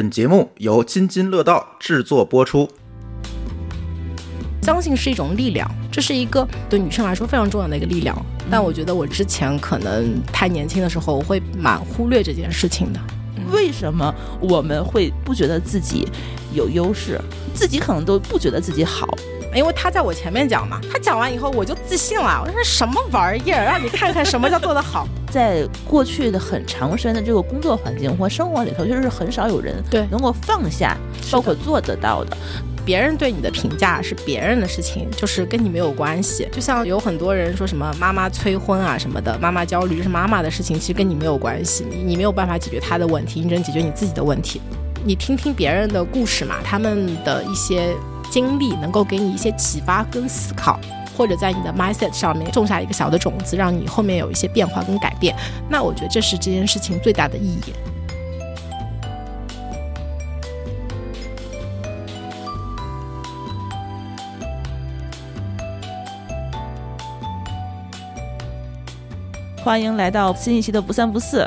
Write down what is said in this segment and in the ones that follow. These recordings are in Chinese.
本节目由津津乐道制作播出。相信是一种力量，这是一个对女生来说非常重要的一个力量。但我觉得我之前可能太年轻的时候，我会蛮忽略这件事情的。为什么我们会不觉得自己有优势？自己可能都不觉得自己好，因为他在我前面讲嘛，他讲完以后我就自信了。我说什么玩意儿？让你看看什么叫做得好。在过去的很长时间的这个工作环境或生活里头，就是很少有人对能够放下，包括做得到的。别人对你的评价是别人的事情，就是跟你没有关系。就像有很多人说什么妈妈催婚啊什么的，妈妈焦虑是妈妈的事情，其实跟你没有关系。你你没有办法解决他的问题，你只能解决你自己的问题。你听听别人的故事嘛，他们的一些经历能够给你一些启发跟思考，或者在你的 mindset 上面种下一个小的种子，让你后面有一些变化跟改变。那我觉得这是这件事情最大的意义。欢迎来到新一期的不三不四。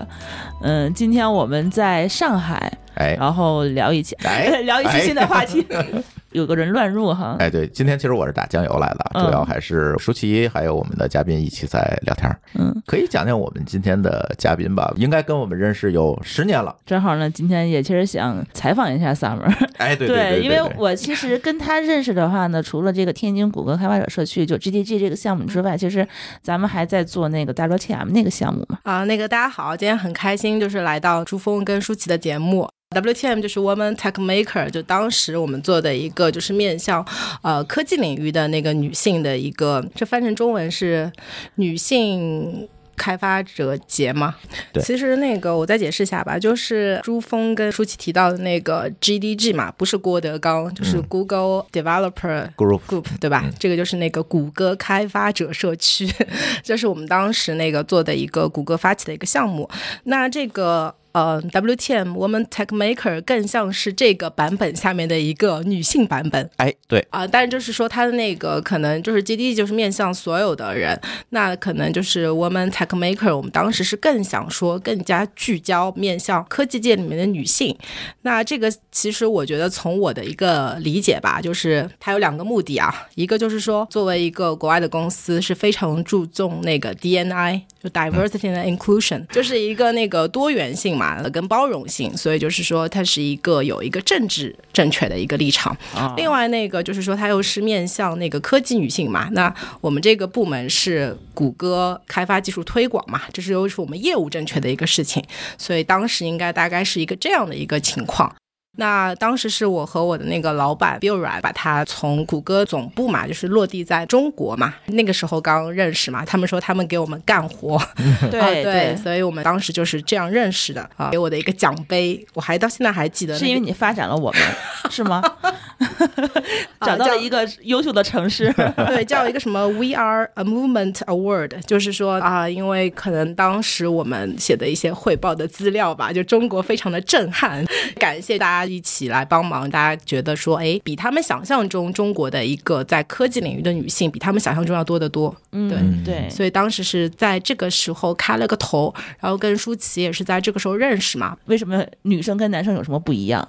嗯，今天我们在上海，哎然后聊一期，哎 聊一期新的话题。有个人乱入哈，哎，对，今天其实我是打酱油来的，嗯主要还是舒淇还有我们的嘉宾一起在聊天儿。嗯，可以讲讲我们今天的嘉宾吧？应该跟我们认识有十年了。正好呢，今天也其实想采访一下 Summer。哎，对对，因为我其实跟他认识的话呢，除了这个天津谷歌开发者社区就 GDG 这个项目之外，其实咱们还在做那个 WTM 那个项目嘛。啊，那个大家好，今天很开心，就是来到朱峰跟舒淇的节目。WTM 就是 Woman Tech Maker，就当时我们做的一个就是面向呃科技领域的那个女性的一个，这翻成中文是女性。开发者节嘛，对其实那个我再解释一下吧，就是朱峰跟舒淇提到的那个 GDG 嘛，不是郭德纲，就是 Google Developer Group Group 对吧？这个就是那个谷歌开发者社区，这是我们当时那个做的一个谷歌发起的一个项目。那这个。呃，WTM Woman Tech Maker 更像是这个版本下面的一个女性版本哎，对，啊、但就是说它的那个可能就是 GD 就是面向所有的人，那可能就是 Woman Tech Maker，我们当时是更想说更加聚焦面向科技界里面的女性。那这个其实我觉得从我的一个理解吧，就是它有两个目的啊，一个就是说作为一个国外的公司是非常注重那个 DNI。就 diversity and inclusion，就是一个那个多元性嘛，跟包容性，所以就是说它是一个有一个政治正确的一个立场。啊另外那个就是说它又是面向那个科技女性嘛，那我们这个部门是谷歌开发技术推广嘛，这是又是我们业务正确的一个事情，所以当时应该大概是一个这样的一个情况。那当时是我和我的那个老板 Bill Rai 把他从谷歌总部嘛，就是落地在中国嘛，那个时候刚认识嘛，他们说他们给我们干活，对啊对，所以我们当时就是这样认识的啊，给我的一个奖杯，我还到现在还记得、那个，是因为你发展了我们，是吗？啊找到了叫一个优秀的城市，对，叫一个什么 We Are a Movement Award，就是说啊，因为可能当时我们写的一些汇报的资料吧，就中国非常的震撼，感谢大家一起来帮忙，大家觉得说，哎，比他们想象中中国的一个在科技领域的女性，比他们想象中要多得多。嗯，对对，所以当时是在这个时候开了个头，然后跟舒淇也是在这个时候认识嘛。为什么女生跟男生有什么不一样？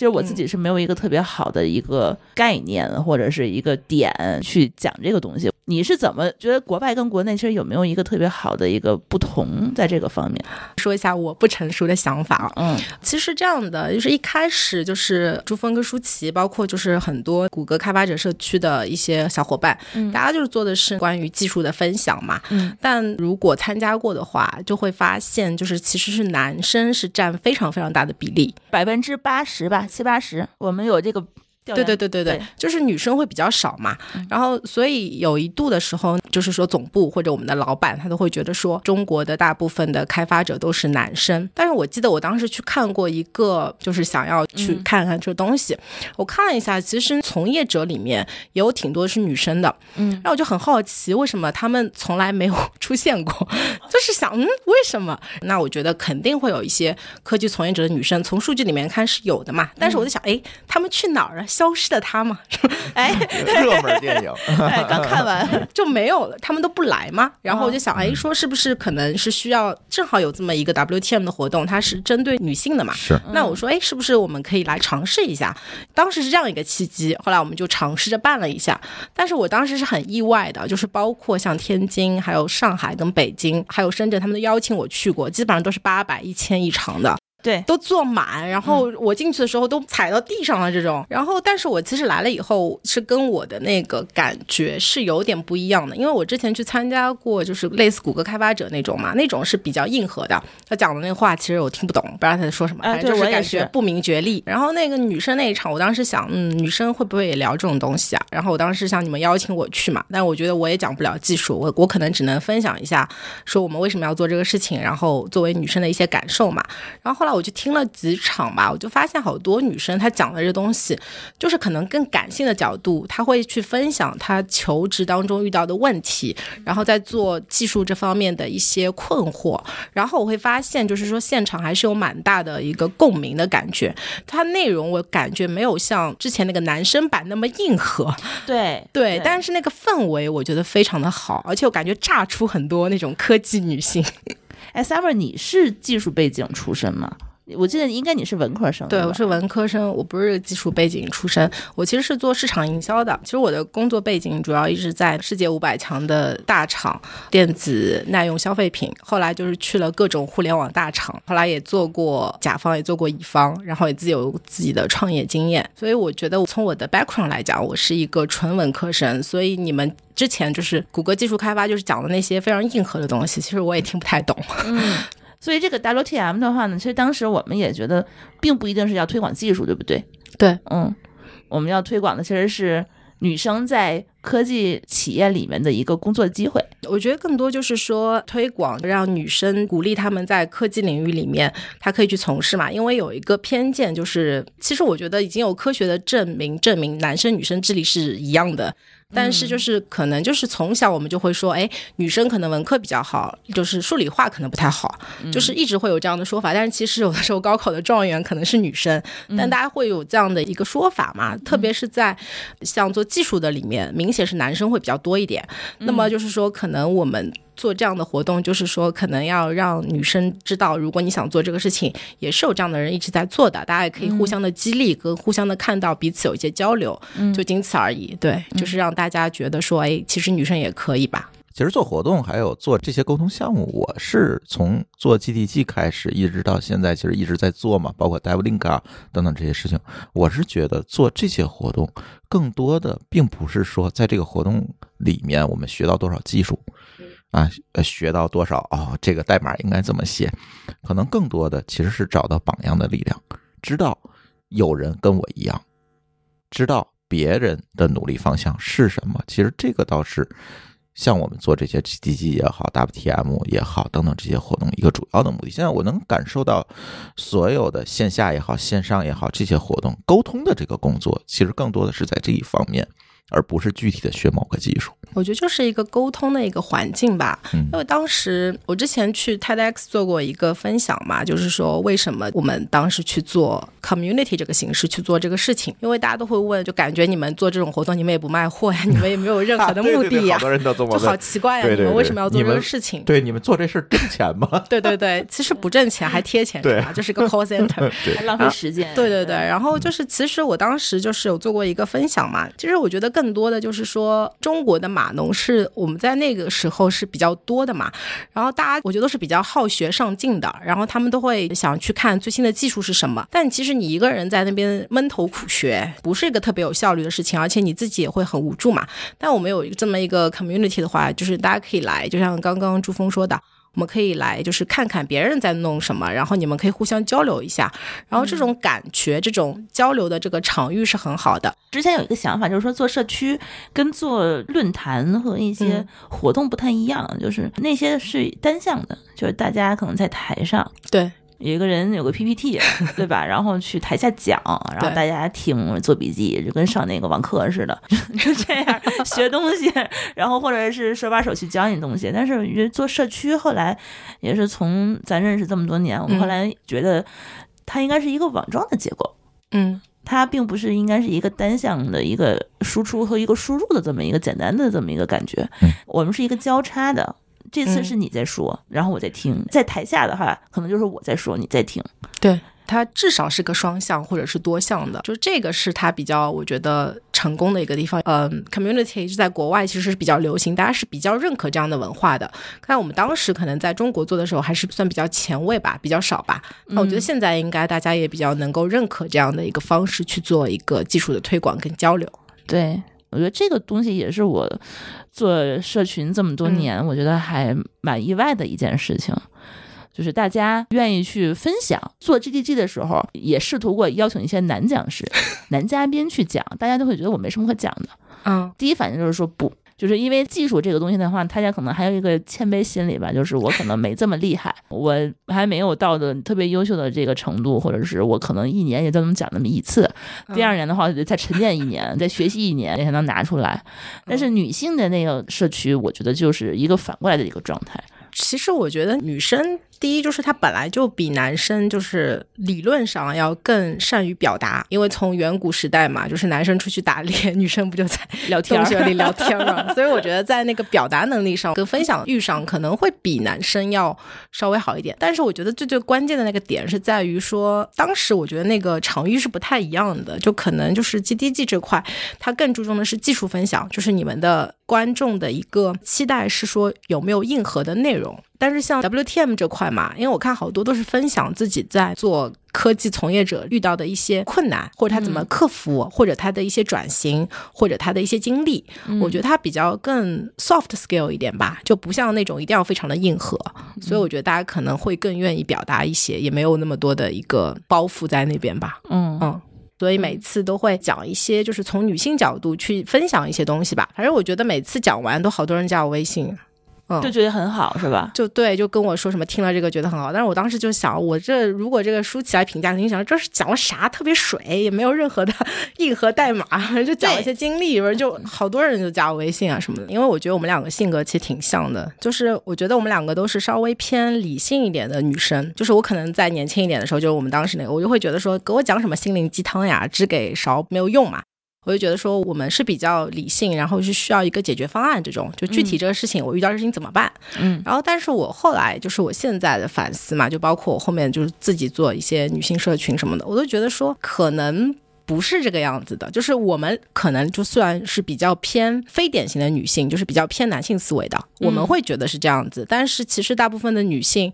其实我自己是没有一个特别好的一个概念或者是一个点去讲这个东西。你是怎么觉得国外跟国内其实有没有一个特别好的一个不同在这个方面？说一下我不成熟的想法啊，嗯其实这样的，就是一开始就是朱峰跟舒淇，包括就是很多谷歌开发者社区的一些小伙伴，嗯大家就是做的是关于技术的分享嘛。嗯，但如果参加过的话，就会发现就是其实是男生是占非常非常大的比例。百分之八十吧，七八十，我们有这个对。对对对对，就是女生会比较少嘛。然后，所以有一度的时候，就是说总部或者我们的老板，他都会觉得说，中国的大部分的开发者都是男生。但是我记得我当时去看过一个，就是想要去看看这东西，我看了一下，其实从业者里面也有挺多是女生的。嗯，然后我就很好奇，为什么他们从来没有 出现过？就是想，嗯，为什么？那我觉得肯定会有一些科技从业者的女生，从数据里面看是有的嘛。但是我在想，哎，他们去哪儿了？消失的她》嘛，哎热门电影，哎，刚看完，就没有了，他们都不来嘛。然后我就想，哎，说是不是可能是需要正好有这么一个 WTM 的活动，它是针对女性的嘛？是那我说，哎，是不是我们可以来尝试一下？当时是这样一个契机，后来我们就尝试着办了一下。但是我当时是很意外的，就是包括像天津、还有上海跟北京，还有深圳，他们都邀请我去过，基本上都是八百、一千一场的。对，都坐满，然后我进去的时候都踩到地上了这种。然后，但是我其实来了以后是跟我的那个感觉是有点不一样的，因为我之前去参加过就是类似谷歌开发者那种嘛，那种是比较硬核的。他讲的那话其实我听不懂，不知道他在说什么，哎反正就是感觉不明觉厉。然后那个女生那一场，我当时想，嗯，女生会不会也聊这种东西啊？然后我当时想你们邀请我去嘛，但我觉得我也讲不了技术，我我可能只能分享一下，说我们为什么要做这个事情，然后作为女生的一些感受嘛。然后后来我就听了几场吧，我就发现好多女生她讲的这东西，就是可能更感性的角度，她会去分享她求职当中遇到的问题，然后在做技术这方面的一些困惑。然后我会发现，就是说现场还是有蛮大的一个共鸣的感觉。它内容我感觉没有像之前那个男生版那么硬核，对对，但是那个氛围我觉得非常的好，而且我感觉炸出很多那种科技女性。哎，Summer，你是技术背景出身吗？我记得应该你是文科生，对，我是文科生，我不是技术背景出身，我其实是做市场营销的。其实我的工作背景主要一直在世界五百强的大厂，电子耐用消费品。后来就是去了各种互联网大厂，后来也做过甲方，也做过乙方，然后也自己有自己的创业经验。所以我觉得从我的 background 来讲，我是一个纯文科生。所以你们之前就是谷歌技术开发，就是讲的那些非常硬核的东西，其实我也听不太懂。所以这个 WTM 的话呢，其实当时我们也觉得，并不一定是要推广技术，对不对？对，嗯，我们要推广的其实是女生在科技企业里面的一个工作机会。我觉得更多就是说推广，让女生鼓励她们在科技领域里面，她可以去从事嘛。因为有一个偏见，就是其实我觉得已经有科学的证明，证明男生女生智力是一样的。但是就是可能就是从小我们就会说，哎，女生可能文科比较好，就是数理化可能不太好，就是一直会有这样的说法。但是其实有的时候高考的状元可能是女生，但大家会有这样的一个说法嘛。特别是在像做技术的里面，明显是男生会比较多一点。那么就是说，可能我们。做这样的活动，就是说可能要让女生知道，如果你想做这个事情，也是有这样的人一直在做的，大家也可以互相的激励，跟互相的看到彼此有一些交流，就仅此而已。对，就是让大家觉得说，哎，其实女生也可以吧。其实做活动还有做这些沟通项目，我是从做 GDG 开始，一直到现在，其实一直在做嘛，包括 DevLink 啊等等这些事情。我是觉得做这些活动，更多的并不是说在这个活动里面我们学到多少技术，啊，学到多少哦，这个代码应该怎么写，可能更多的其实是找到榜样的力量，知道有人跟我一样，知道别人的努力方向是什么。其实这个倒是。像我们做这些 GTG 也好，WTM 也好，等等这些活动，一个主要的目的。现在我能感受到，所有的线下也好，线上也好，这些活动沟通的这个工作，其实更多的是在这一方面，而不是具体的学某个技术。我觉得就是一个沟通的一个环境吧。嗯因为当时我之前去 TEDx 做过一个分享嘛，就是说为什么我们当时去做 community 这个形式去做这个事情，因为大家都会问，就感觉你们做这种活动，你们也不卖货呀，你们也没有任何的 目的呀，好多人都这么就好奇怪呀，对对对你们为什么要做这个事情？对，你们做这事挣钱吗？对对对，其实不挣钱还贴钱，对是吧？就是一个 call center。还浪费时间。对对对，然后就是，其实我当时就是有做过一个分享嘛。其实我觉得更更多的就是说，中国的码农是我们在那个时候是比较多的嘛。然后大家我觉得都是比较好学上进的，然后他们都会想去看最新的技术是什么。但其实你一个人在那边闷头苦学，不是一个特别有效率的事情，而且你自己也会很无助嘛。但我们有这么一个 community 的话，就是大家可以来，就像刚刚朱峰说的。我们可以来，就是看看别人在弄什么，然后你们可以互相交流一下，然后这种感觉、这种交流的这个场域是很好的。之前有一个想法，就是说做社区跟做论坛和一些嗯活动不太一样，就是那些是单向的，就是大家可能在台上。对，有一个人有个 PPT，对吧？然后去台下讲，然后大家听做笔记，就跟上那个网课似的，就这样学东西，然后或者是手把手去教你东西。但是我觉得做社区后来也是从咱认识这么多年，我们后来觉得它应该是一个网状的结构。嗯，它并不是应该是一个单向的一个输出和一个输入的这么一个简单的这么一个感觉，嗯我们是一个交叉的。这次嗯是你在说，然后我在听，在台下的话，可能就是我在说，你在听。对，它至少是个双向或者是多向的，就这个是它比较我觉得成功的一个地方。嗯，community 在国外其实是比较流行，大家是比较认可这样的文化的。但我们当时可能在中国做的时候还是算比较前卫吧，比较少吧。那我觉得现在应该大家也比较能够认可这样的一个方式去做一个技术的推广跟交流。对，我觉得这个东西也是我做社群这么多年，我觉得还蛮意外的一件事情。就是大家愿意去分享，做 GDG 的时候，也试图过邀请一些男讲师、男嘉宾去讲，大家都会觉得我没什么可讲的。嗯第一反应就是说不，就是因为技术这个东西的话，大家可能还有一个谦卑心理吧，就是我可能没这么厉害，我还没有到的特别优秀的这个程度，或者是我可能一年也就能讲那么一次。第二年的话，得再沉淀一年，再学习一年才能拿出来。但是女性的那个社区，我觉得就是一个反过来的一个状态。其实我觉得女生第一就是他本来就比男生就是理论上要更善于表达，因为从远古时代嘛，就是男生出去打猎，女生不就在聊 天儿洞穴里聊天嘛，所以我觉得在那个表达能力上跟分享欲上可能会比男生要稍微好一点。但是我觉得最最关键的那个点是在于说，当时我觉得那个场域是不太一样的，就可能就是 GDG 这块，它更注重的是技术分享，就是你们的观众的一个期待是说有没有硬核的内容。但是像 WTM 这块嘛，因为我看好多都是分享自己在做科技从业者遇到的一些困难，或者他怎么克服，或者他的一些转型，或者他的一些经历。我觉得他比较更 soft skill 一点吧，就不像那种一定要非常的硬核。所以我觉得大家可能会更愿意表达一些，也没有那么多的一个包袱在那边吧。嗯嗯。所以每次都会讲一些，就是从女性角度去分享一些东西吧。反正我觉得每次讲完都好多人加我微信，嗯，就觉得很好，是吧？就对，就跟我说什么听了这个觉得很好，但是我当时就想，我这如果这个书起来评价，你想这是讲了啥？特别水，也没有任何的 硬核代码，就讲了一些经历，就好多人就加我微信啊什么的。因为我觉得我们两个性格其实挺像的，就是我觉得我们两个都是稍微偏理性一点的女生。就是我可能在年轻一点的时候，就是我们当时那个，我就会觉得说，给我讲什么心灵鸡汤呀，只给勺没有用嘛。我就觉得说，我们是比较理性，然后是需要一个解决方案，这种就具体这个事情，我遇到事情怎么办？嗯，然后，但是我后来就是我现在的反思嘛，就包括我后面就是自己做一些女性社群什么的，我都觉得说可能。不是这个样子的，就是我们可能就算是比较偏非典型的女性，就是比较偏男性思维的，我们会觉得是这样子。但是其实大部分的女性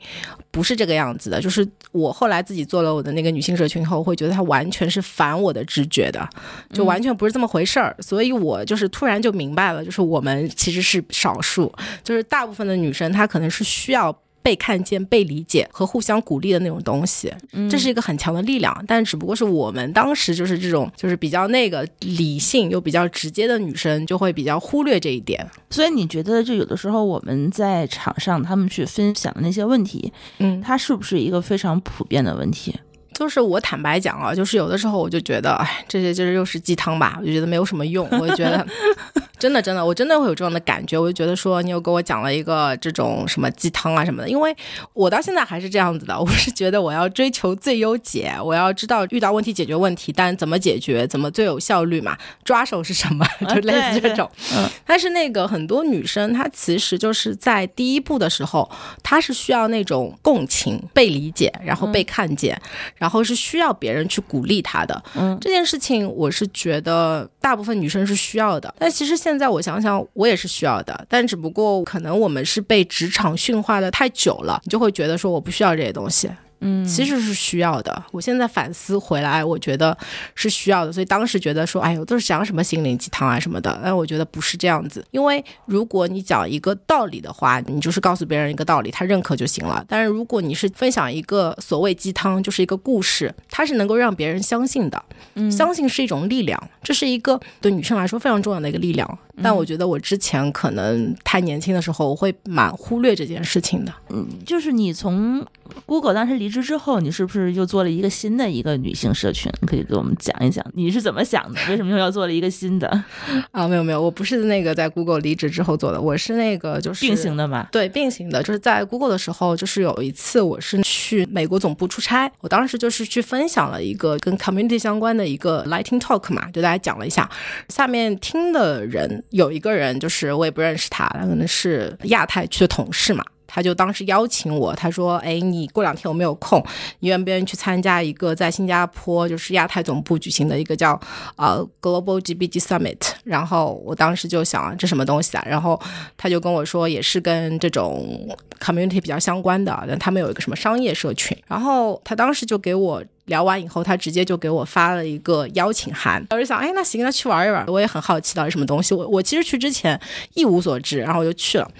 不是这个样子的。就是我后来自己做了我的那个女性社群以后，会觉得它完全是反我的直觉的，就完全不是这么回事儿。所以我就是突然就明白了，就是我们其实是少数，就是大部分的女生她可能是需要。被看见、被理解和互相鼓励的那种东西，这是一个很强的力量。但只不过是我们当时就是这种，就是比较那个理性又比较直接的女生，就会比较忽略这一点。所以你觉得，就有的时候我们在场上他们去分享的那些问题，嗯，它是不是一个非常普遍的问题？就是我坦白讲啊，就是有的时候我就觉得，哎，这些就是又是鸡汤吧，我就觉得没有什么用。我就觉得，真的真的，我真的会有这样的感觉。我就觉得说，你又给我讲了一个这种什么鸡汤啊什么的，因为我到现在还是这样子的。我是觉得我要追求最优解，我要知道遇到问题解决问题，但怎么解决，怎么最有效率嘛，抓手是什么，就类似这种。嗯，但是那个很多女生，她其实就是在第一步的时候，她是需要那种共情、被理解，然后被看见，然后是需要别人去鼓励她的。嗯，这件事情我是觉得大部分女生是需要的。但其实现在我想想，我也是需要的，但只不过可能我们是被职场驯化的太久了，你就会觉得说我不需要这些东西。嗯，其实是需要的。我现在反思回来，我觉得是需要的。所以当时觉得说，哎呦，都是讲什么心灵鸡汤啊什么的。但我觉得不是这样子，因为如果你讲一个道理的话，你就是告诉别人一个道理，他认可就行了。但是如果你是分享一个所谓鸡汤，就是一个故事，它是能够让别人相信的。嗯相信是一种力量，这是一个对女生来说非常重要的一个力量。但我觉得我之前可能太年轻的时候，我会蛮忽略这件事情的。嗯，就是你从 Google 当时离离职之后，你是不是又做了一个新的一个女性社群？可以给我们讲一讲你是怎么想的？为什么又要做了一个新的 啊，没有没有，我不是那个在 Google 离职之后做的，我是那个就是并行的嘛？对，并行的，就是在 Google 的时候，就是有一次我是去美国总部出差，我当时就是去分享了一个跟 community 相关的一个 lighting talk 嘛，就大家讲了一下，下面听的人有一个人就是我也不认识他，他可能是亚太区的同事嘛。他就当时邀请我，他说：“哎，你过两天有没有空，你愿不愿意去参加一个在新加坡就是亚太总部举行的一个叫呃 Global GBG Summit？” 然后我当时就想这什么东西啊？然后他就跟我说，也是跟这种 community 比较相关的，但他们有一个什么商业社群。然后他当时就给我。聊完以后，他直接就给我发了一个邀请函。我就想，哎，那行，那去玩一玩。我也很好奇到底什么东西。我我其实去之前一无所知，然后我就去了。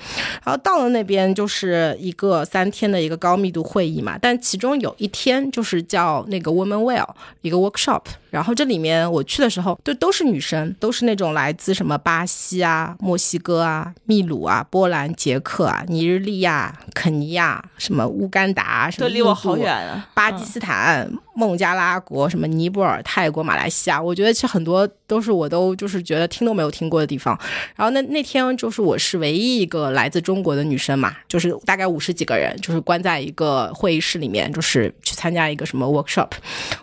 然后到了那边就是一个三天的一个高密度会议嘛，但其中有一天就是叫那个 Women Well 一个 workshop。然后这里面我去的时候，就都是女生，都是那种来自什么巴西啊、墨西哥啊、秘鲁啊、波兰、捷克啊、尼日利亚、肯尼亚、什么乌干达，什么离我好远啊，巴基斯坦。孟加拉国、什么尼泊尔、泰国、马来西亚，我觉得其实很多都是我都就是觉得听都没有听过的地方。然后那那天就是我是唯一一个来自中国的女生嘛，就是大概五十几个人，就是关在一个会议室里面，就是去参加一个什么 workshop。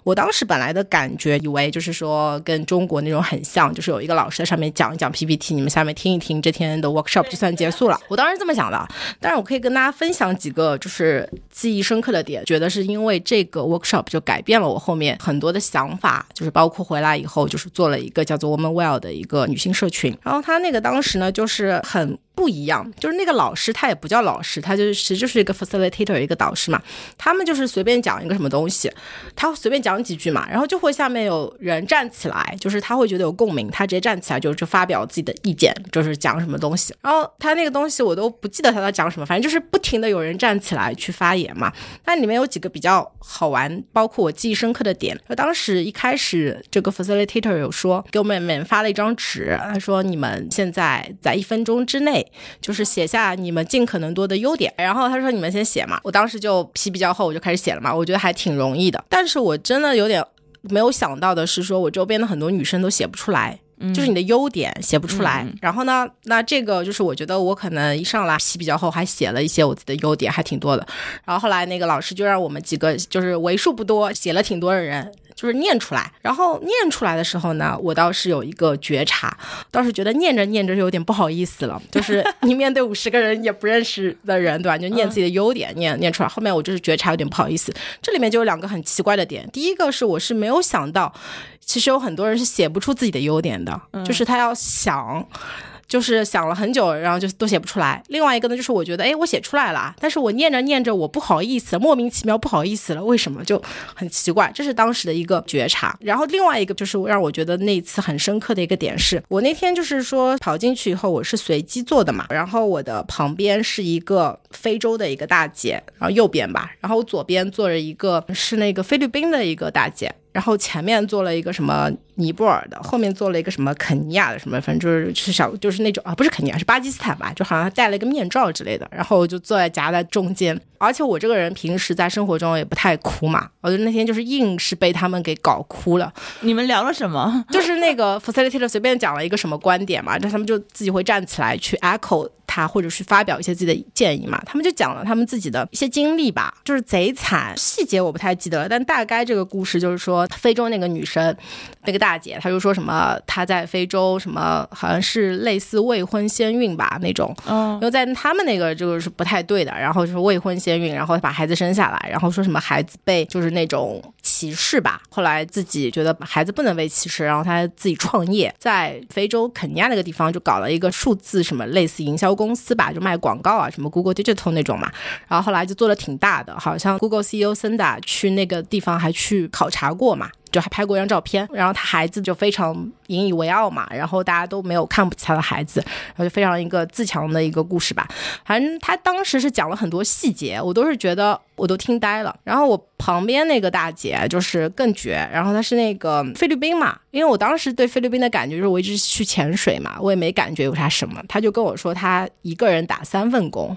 我当时本来的感觉以为就是说跟中国那种很像，就是有一个老师在上面讲一讲 PPT，你们下面听一听，这天的 workshop 就算结束了。我当时这么想的，但是我可以跟大家分享几个就是记忆深刻的点，觉得是因为这个 workshop 就改。变了我后面很多的想法，就是包括回来以后，就是做了一个叫做 Woman Well 的一个女性社群。然后他那个当时呢，就是很。不一样，就是那个老师他也不叫老师，他就是其实就是一个 facilitator 一个导师嘛。他们就是随便讲一个什么东西，他随便讲几句嘛，然后就会下面有人站起来，就是他会觉得有共鸣，他直接站起来就就发表自己的意见，就是讲什么东西。然后他那个东西我都不记得他在讲什么，反正就是不停的有人站起来去发言嘛。那里面有几个比较好玩，包括我记忆深刻的点。当时一开始这个 facilitator 有说给我们们发了一张纸，他说你们现在在一分钟之内。就是写下你们尽可能多的优点，然后他说你们先写嘛，我当时就皮比较厚，我就开始写了嘛，我觉得还挺容易的。但是我真的有点没有想到的是，说我周边的很多女生都写不出来，就是你的优点写不出来。然后呢，那这个就是我觉得我可能一上来皮比较厚，还写了一些我自己的优点，还挺多的。然后后来那个老师就让我们几个就是为数不多写了挺多的人。就是念出来，然后念出来的时候呢，我倒是有一个觉察，倒是觉得念着念着有点不好意思了。就是你面对五十个人也不认识的人，对吧？就念自己的优点，念念出来。后面我就是觉察有点不好意思。这里面就有两个很奇怪的点，第一个是我是没有想到，其实有很多人是写不出自己的优点的，就是他要想。就是想了很久，然后就都写不出来。另外一个呢，就是我觉得，哎，我写出来了，但是我念着念着，我不好意思，莫名其妙不好意思了，为什么？就很奇怪，这是当时的一个觉察。然后另外一个就是让我觉得那次很深刻的一个点是，我那天就是说跑进去以后，我是随机坐的嘛，然后我的旁边是一个非洲的一个大姐，然后右边吧，然后我左边坐着一个是那个菲律宾的一个大姐。然后前面坐了一个什么尼泊尔的，后面做了一个什么肯尼亚的，什么反正就是是小就是那种啊，不是肯尼亚是巴基斯坦吧，就好像戴了一个面罩之类的。然后就坐在夹在中间，而且我这个人平时在生活中也不太哭嘛，我就那天就是硬是被他们给搞哭了。你们聊了什么？就是那个 facilitator 随便讲了一个什么观点嘛，但他们就自己会站起来去 echo。他或者是发表一些自己的建议嘛，他们就讲了他们自己的一些经历吧，就是贼惨，细节我不太记得了，但大概这个故事就是说，非洲那个女生，那个大姐，她就说什么她在非洲什么好像是类似未婚先孕吧那种，嗯，因为在他们那个就是不太对的，然后就是未婚先孕，然后把孩子生下来，然后说什么孩子被就是那种歧视吧，后来自己觉得孩子不能被歧视，然后她自己创业，在非洲肯尼亚那个地方就搞了一个数字什么类似营销公。司吧，就卖广告啊，什么 Google Digital 那种嘛，然后后来就做的挺大的，好像 Google CEO Sunda 去那个地方还去考察过嘛。就还拍过一张照片，然后他孩子就非常引以为傲嘛，然后大家都没有看不起他的孩子，然后就非常一个自强的一个故事吧。反正他当时是讲了很多细节，我都是觉得我都听呆了。然后我旁边那个大姐就是更绝，然后她是那个菲律宾嘛，因为我当时对菲律宾的感觉就是我一直去潜水嘛，我也没感觉有啥什么。她就跟我说，她一个人打三份工。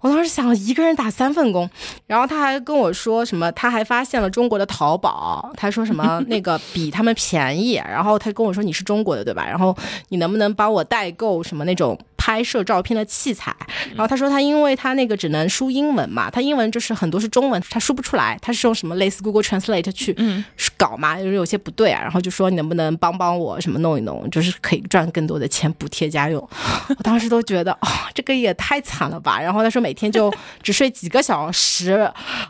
我当时想一个人打三份工，然后她还跟我说什么，她还发现了中国的淘宝，她说什么 那个比他们便宜，然后她跟我说你是中国的对吧？然后你能不能帮我代购什么那种拍摄照片的器材？然后他说他因为他那个只能输英文嘛，他英文就是很多是中文，他输不出来，他是用什么类似 Google Translate 去搞嘛，就是有些不对啊，然后就说你能不能帮帮我什么弄一弄，就是可以赚更多的钱补贴家用。我当时都觉得哦，这个也太惨了吧。然后他说每天就只睡几个小时，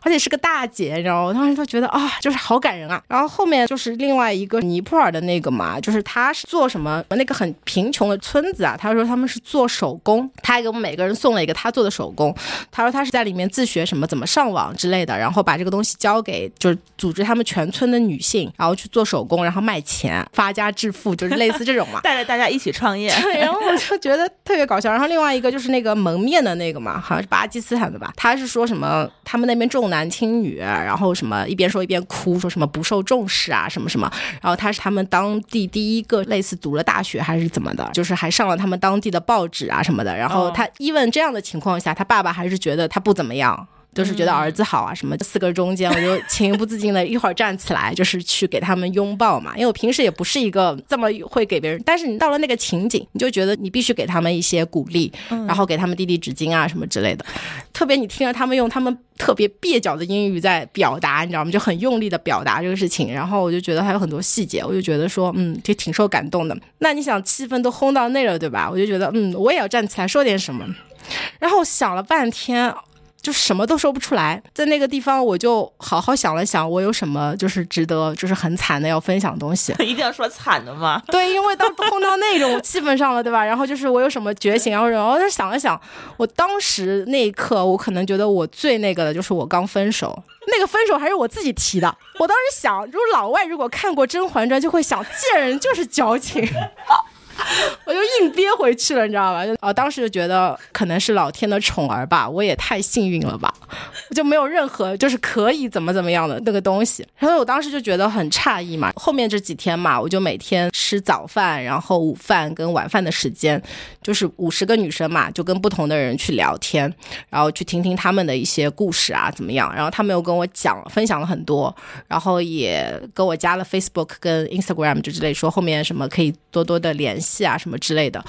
而且是个大姐，你知道吗？我当时都觉得啊，就是好感人啊。然后后面就是另外一个尼泊尔的那个嘛，就是他是做什么那个很贫穷的村子啊，他说他们是做手工，他还给我们每个人送了一个他做的手工。他说他是在里面自学什么怎么上网之类的，然后把这个东西交给就是组织他们全村的女性，然后去做手工，然后卖钱发家致富，就是类似这种嘛。带着大家一起创业。对，然后我就觉得特别搞笑。然后另外一个就是那个蒙面的那个嘛，好像是巴基斯坦的吧？他是说什么他们那边重男轻女，然后什么一边说一边哭，说什么不受重视啊，什么什么。然后他是他们当地第一个类似读了大学还是怎么的，就是还上了他们当地的报纸啊什么的。然后他 even 这样的情况下，他爸爸还是觉得他不怎么样。就是觉得儿子好啊，什么四个中间，我就情不自禁的 一会儿站起来，就是去给他们拥抱嘛。因为我平时也不是一个这么会给别人，但是你到了那个情景，你就觉得你必须给他们一些鼓励，然后给他们递递纸巾啊什么之类的。特别你听着他们用他们特别蹩脚的英语在表达，你知道吗？就很用力的表达这个事情，然后我就觉得还有很多细节，我就觉得说，嗯，就挺受感动的。那你想气氛都轰到那了，对吧？我就觉得，嗯，我也要站起来说点什么。然后想了半天。就什么都说不出来，在那个地方，我就好好想了想，我有什么就是值得，就是很惨的要分享的东西。一定要说惨的吗？对，因为当碰到那种气氛上了，对吧？然后就是我有什么觉醒，然后然后想了想，我当时那一刻，我可能觉得我最那个的就是我刚分手，那个分手还是我自己提的。我当时想，如果老外如果看过《甄嬛传》，就会想，贱人就是矫情。我就硬憋回去了，你知道吧？就啊，当时就觉得可能是老天的宠儿吧，我也太幸运了吧，我就没有任何就是可以怎么怎么样的那个东西。然后我当时就觉得很诧异嘛。后面这几天嘛，我就每天吃早饭，然后午饭跟晚饭的时间，就是五十个女生嘛，就跟不同的人去聊天，然后去听听他们的一些故事啊，怎么样？然后他们又跟我讲分享了很多，然后也跟我加了 Facebook 跟 Instagram 就之类，说后面什么可以多多的联系。戏啊什么之类的，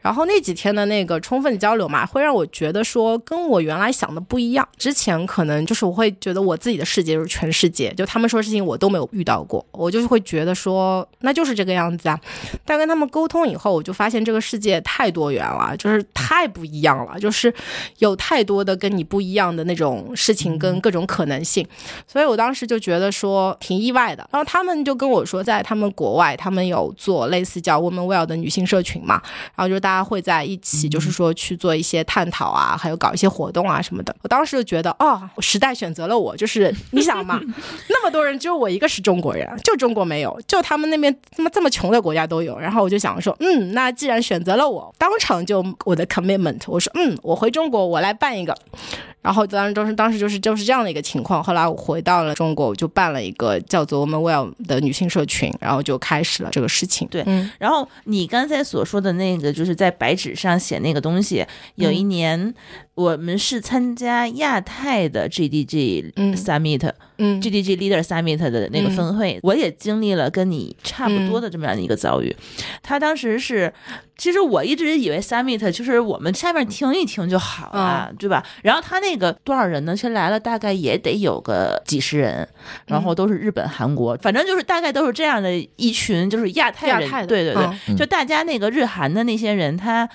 然后那几天的那个充分交流嘛，会让我觉得说跟我原来想的不一样。之前可能就是我会觉得我自己的世界就是全世界，就他们说事情我都没有遇到过，我就是会觉得说那就是这个样子啊。但跟他们沟通以后，我就发现这个世界太多元了，就是太不一样了，就是有太多的跟你不一样的那种事情跟各种可能性。所以我当时就觉得说挺意外的。然后他们就跟我说，在他们国外，他们有做类似叫 Woman Well 的。女性社群嘛，然后就是大家会在一起，就是说去做一些探讨啊，还有搞一些活动啊什么的。我当时就觉得，哦，时代选择了我，就是 你想嘛，那么多人，只有我一个是中国人，就中国没有，就他们那边他妈这么穷的国家都有。然后我就想说，嗯，那既然选择了我，当场就我的 commitment，我说，嗯，我回中国，我来办一个。然后当时当时当时就是就是这样的一个情况。后来我回到了中国，我就办了一个叫做 Woman Well 的女性社群，然后就开始了这个事情。对，然后你刚才所说的那个，就是在白纸上写那个东西。有一年我们是参加亚太的 GDG Summit，嗯，GDG Leader Summit 的那个峰会，我也经历了跟你差不多的这么样的一个遭遇。他当时是。其实我一直以为 summit 就是我们下面听一听就好了，对吧？然后他那个多少人呢？其实来了大概也得有个几十人，然后都是日本、韩国，反正就是大概都是这样的一群，就是亚太人。对对对，就大家那个日韩的那些人，他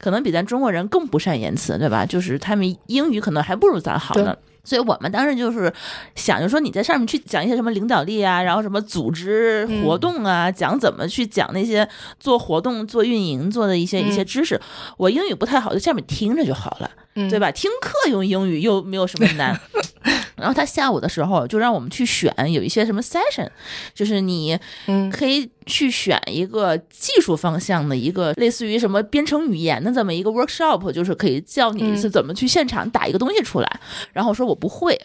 可能比咱中国人更不善言辞，对吧？就是他们英语可能还不如咱好呢。所以我们当时就是想，就说你在上面去讲一些什么领导力啊，然后什么组织活动啊，讲怎么去讲那些做活动、做运营做的一些一些知识。我英语不太好，在下面听着就好了，对吧？听课用英语又没有什么难。然后他下午的时候就让我们去选有一些什么 session，就是你嗯可以去选一个技术方向的一个类似于什么编程语言的这么一个 workshop，就是可以教你嗯是怎么去现场打一个东西出来。然后我说我不会，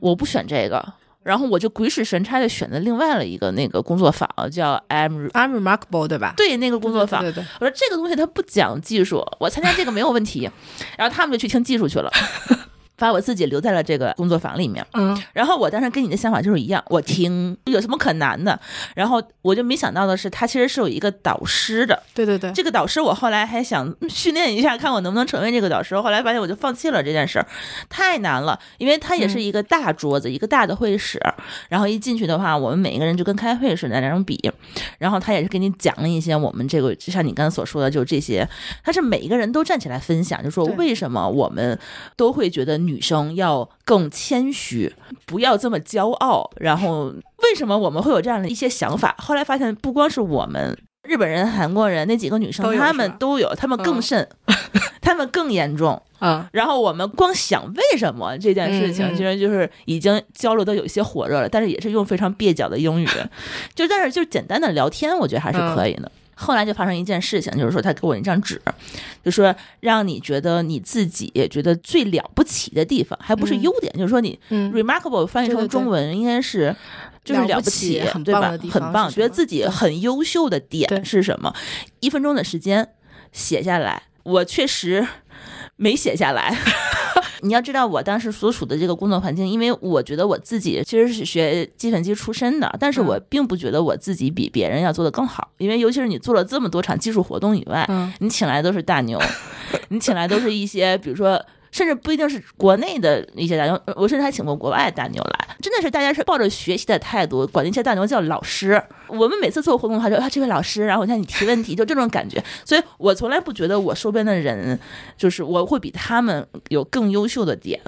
我不选这个。然后我就鬼使神差的选择另外了一个那个工作坊，叫 I'm，I'm remarkable，对吧？对那个工作坊，对对对，我说这个东西它不讲技术，我参加这个没有问题。然后他们就去听技术去了，把我自己留在了这个工作坊里面。嗯然后我当时跟你的想法就是一样，我听有什么可难的？然后我就没想到的是，他其实是有一个导师的。对对对，这个导师我后来还想嗯训练一下，看我能不能成为这个导师。后来发现我就放弃了这件事儿，太难了，因为他也是一个大桌子，一个大的会议室。然后一进去的话，我们每一个人就跟开会似的那种比。然后他也是给你讲了一些我们这个，就像你刚才所说的，就是这些，他是每一个人都站起来分享，就说为什么我们都会觉得女生要更谦虚，不要这么骄傲，然后为什么我们会有这样的一些想法？后来发现不光是我们。日本人、韩国人那几个女生她们都有，她们更嗯甚，她们更严重。嗯然后我们光想为什么这件事情，其实就是已经交流的有一些火热了，但是也是用非常蹩脚的英语，就但是就简单的聊天，我觉得还是可以的。后来就发生一件事情，就是说他给我一张纸，就说让你觉得你自己觉得最了不起的地方，还不是嗯。优点，就是说你嗯。remarkable 翻译成中文应该是就是了不起，对吧很棒，觉得自己很优秀的点是什么？一分钟的时间写下来，我确实没写下来。你要知道，我当时所处的这个工作环境，因为我觉得我自己其实是学计算机出身的，但是我嗯并不觉得我自己比别人要做得更好，因为尤其是你做了这么多场技术活动以外，嗯你请来都是大牛，你请来都是一些，比如说。甚至不一定是国内的一些大牛，我甚至还请过国外的大牛来，真的是大家是抱着学习的态度，管那些大牛叫老师。我们每次做活动的话，就啊这位老师，然后我向你提问题，就这种感觉。所以我从来不觉得我周边的人，就是我会比他们有更优秀的点。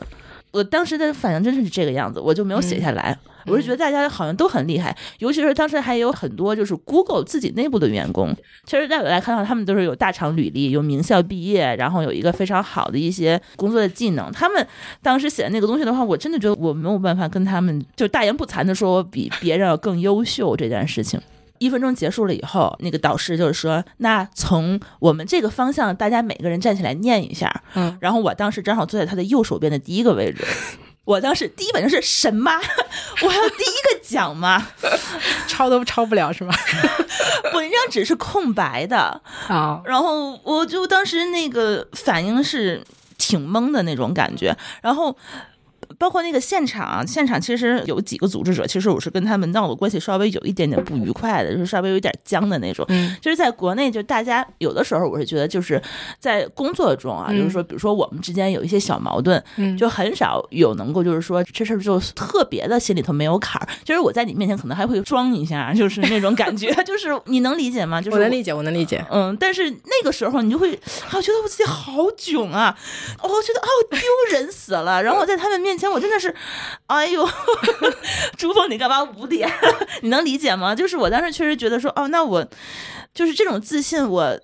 我当时的反应真是这个样子，我就没有写下来。我是觉得大家好像都很厉害，尤其是当时还有很多就是 Google 自己内部的员工。其实在我来看到，他们都是有大厂履历，有名校毕业，然后有一个非常好的一些工作的技能。他们当时写的那个东西的话，我真的觉得我没有办法跟他们就大言不惭的说我比别人要更优秀这件事情。一分钟结束了以后，那个导师就是说：“那从我们这个方向，大家每个人站起来念一下。”嗯，然后我当时正好坐在他的右手边的第一个位置，我当时第一反应是神妈？我要第一个讲吗？抄都抄不了是吗？我那张纸是空白的，啊，然后我就当时那个反应是挺懵的那种感觉，然后。包括那个现场，现场其实有几个组织者，其实我是跟他们闹的关系稍微有一点点不愉快的，就是稍微有一点僵的那种。嗯就是在国内，就大家有的时候，我是觉得就是在工作中啊，嗯就是说，比如说我们之间有一些小矛盾，嗯就很少有能够就是说这事儿就特别的心里头没有坎儿。就是我在你面前可能还会装一下，就是那种感觉，就是你能理解吗？就是我能理解，我能理解。嗯，但是那个时候你就会，觉得我自己好囧啊，我觉得啊，我丢人死了。然后我在他们面前，我真的是，哎呦，朱峰，你干嘛捂脸？你能理解吗？就是我当时确实觉得说，哦，那我就是这种自信，我。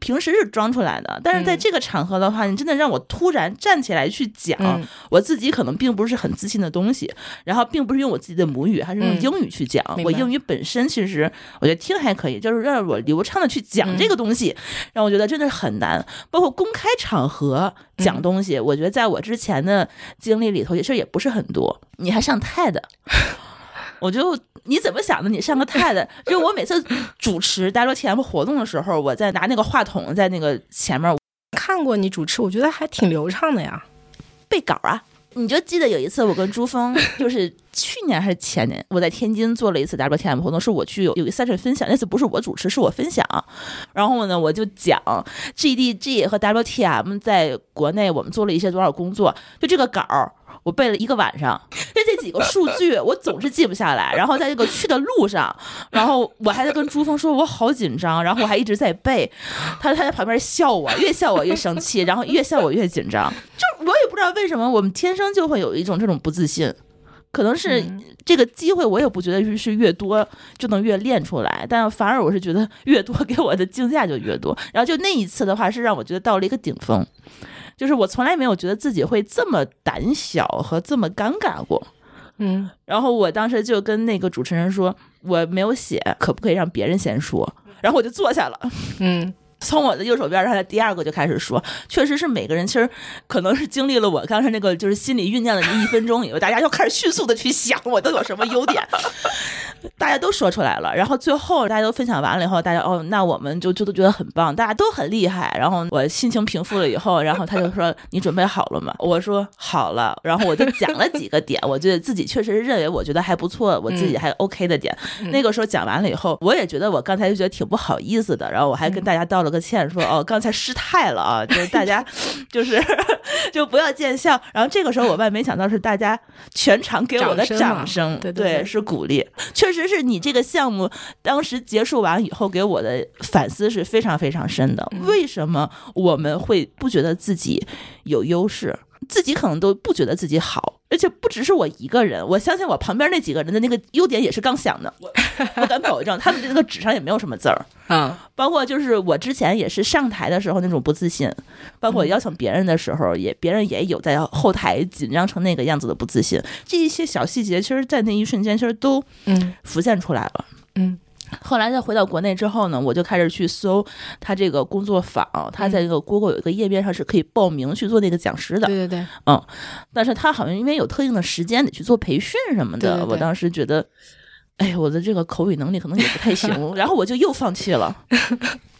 平时是装出来的，但是在嗯这个场合的话，你真的让我突然站起来去讲，嗯我自己可能并不是很自信的东西，然后并不是用我自己的母语，还是用嗯英语去讲。我英语本身其实我觉得听还可以，就是让我流畅的去讲这个东西，让我觉得真的是很难。包括公开场合讲东西，我觉得在我之前的经历里头，其实也不是很多。你还上 TED。我就你怎么想的？你上个 TED，就我每次主持 WTM 活动的时候，我在拿那个话筒在那个前面看过你主持，我觉得还挺流畅的呀。背稿啊。你就记得有一次我跟朱峰，就是去年还是前年，我在天津做了一次 WTM 活动，是我去有有一个 session 分享，那次不是我主持，是我分享。然后呢，我就讲 GDG 和 WTM 在国内我们做了一些多少工作，就这个稿儿。我背了一个晚上，就这几个数据我总是记不下来。然后在这个去的路上，然后我还在跟朱峰说，我好紧张，然后我还一直在背。他他在旁边笑我，越笑我越生气，然后越笑我越紧张。就我也不知道为什么，我们天生就会有一种这种不自信。可能是这个机会，我也不觉得是是越多就能越练出来，但反而我是觉得越多 给我的竞价就越多。然后就那一次的话，是让我觉得到了一个顶峰。就是我从来没有觉得自己会这么胆小和这么尴尬过。嗯然后我当时就跟那个主持人说，我没有写，可不可以让别人先说？然后我就坐下了，嗯从我的右手边上，的第二个就开始说，确实是每个人其实可能是经历了我刚才那个就是心理酝酿的那一分钟以后，大家就开始迅速的去想我都有什么优点，大家都说出来了，然后最后大家都分享完了以后，大家哦，那我们就就都觉得很棒，大家都很厉害。然后我心情平复了以后，然后他就说你准备好了吗？我说好了，然后我就讲了几个点，我觉得自己确实是认为我觉得还不错，我自己还 OK 的点。那个时候讲完了以后，我也觉得我刚才就觉得挺不好意思的，然后我还跟大家道了个歉，说哦刚才失态了啊，就是大家 就是就不要见笑。然后这个时候我万没想到是大家全场给我的掌声掌声，对对对是鼓励，确实是你这个项目当时结束完以后给我的反思是非常非常深的。为什么我们会不觉得自己有优势？自己可能都不觉得自己好，而且不只是我一个人，我相信我旁边那几个人的那个优点也是刚想的，我我敢保证，他们那个纸上也没有什么字儿。嗯包括就是我之前也是上台的时候那种不自信，包括邀请别人的时候，也别人也有在后台紧张成那个样子的不自信，这一些小细节，其实，在那一瞬间，其实都嗯浮现出来了。嗯后来再回到国内之后呢，我就开始去搜他这个工作坊，他在这个 Google 有一个页面上是可以报名去做那个讲师的，对对对，嗯但是他好像因为有特定的时间得去做培训什么的，对对对我当时觉得，哎，我的这个口语能力可能也不太行，然后我就又放弃了。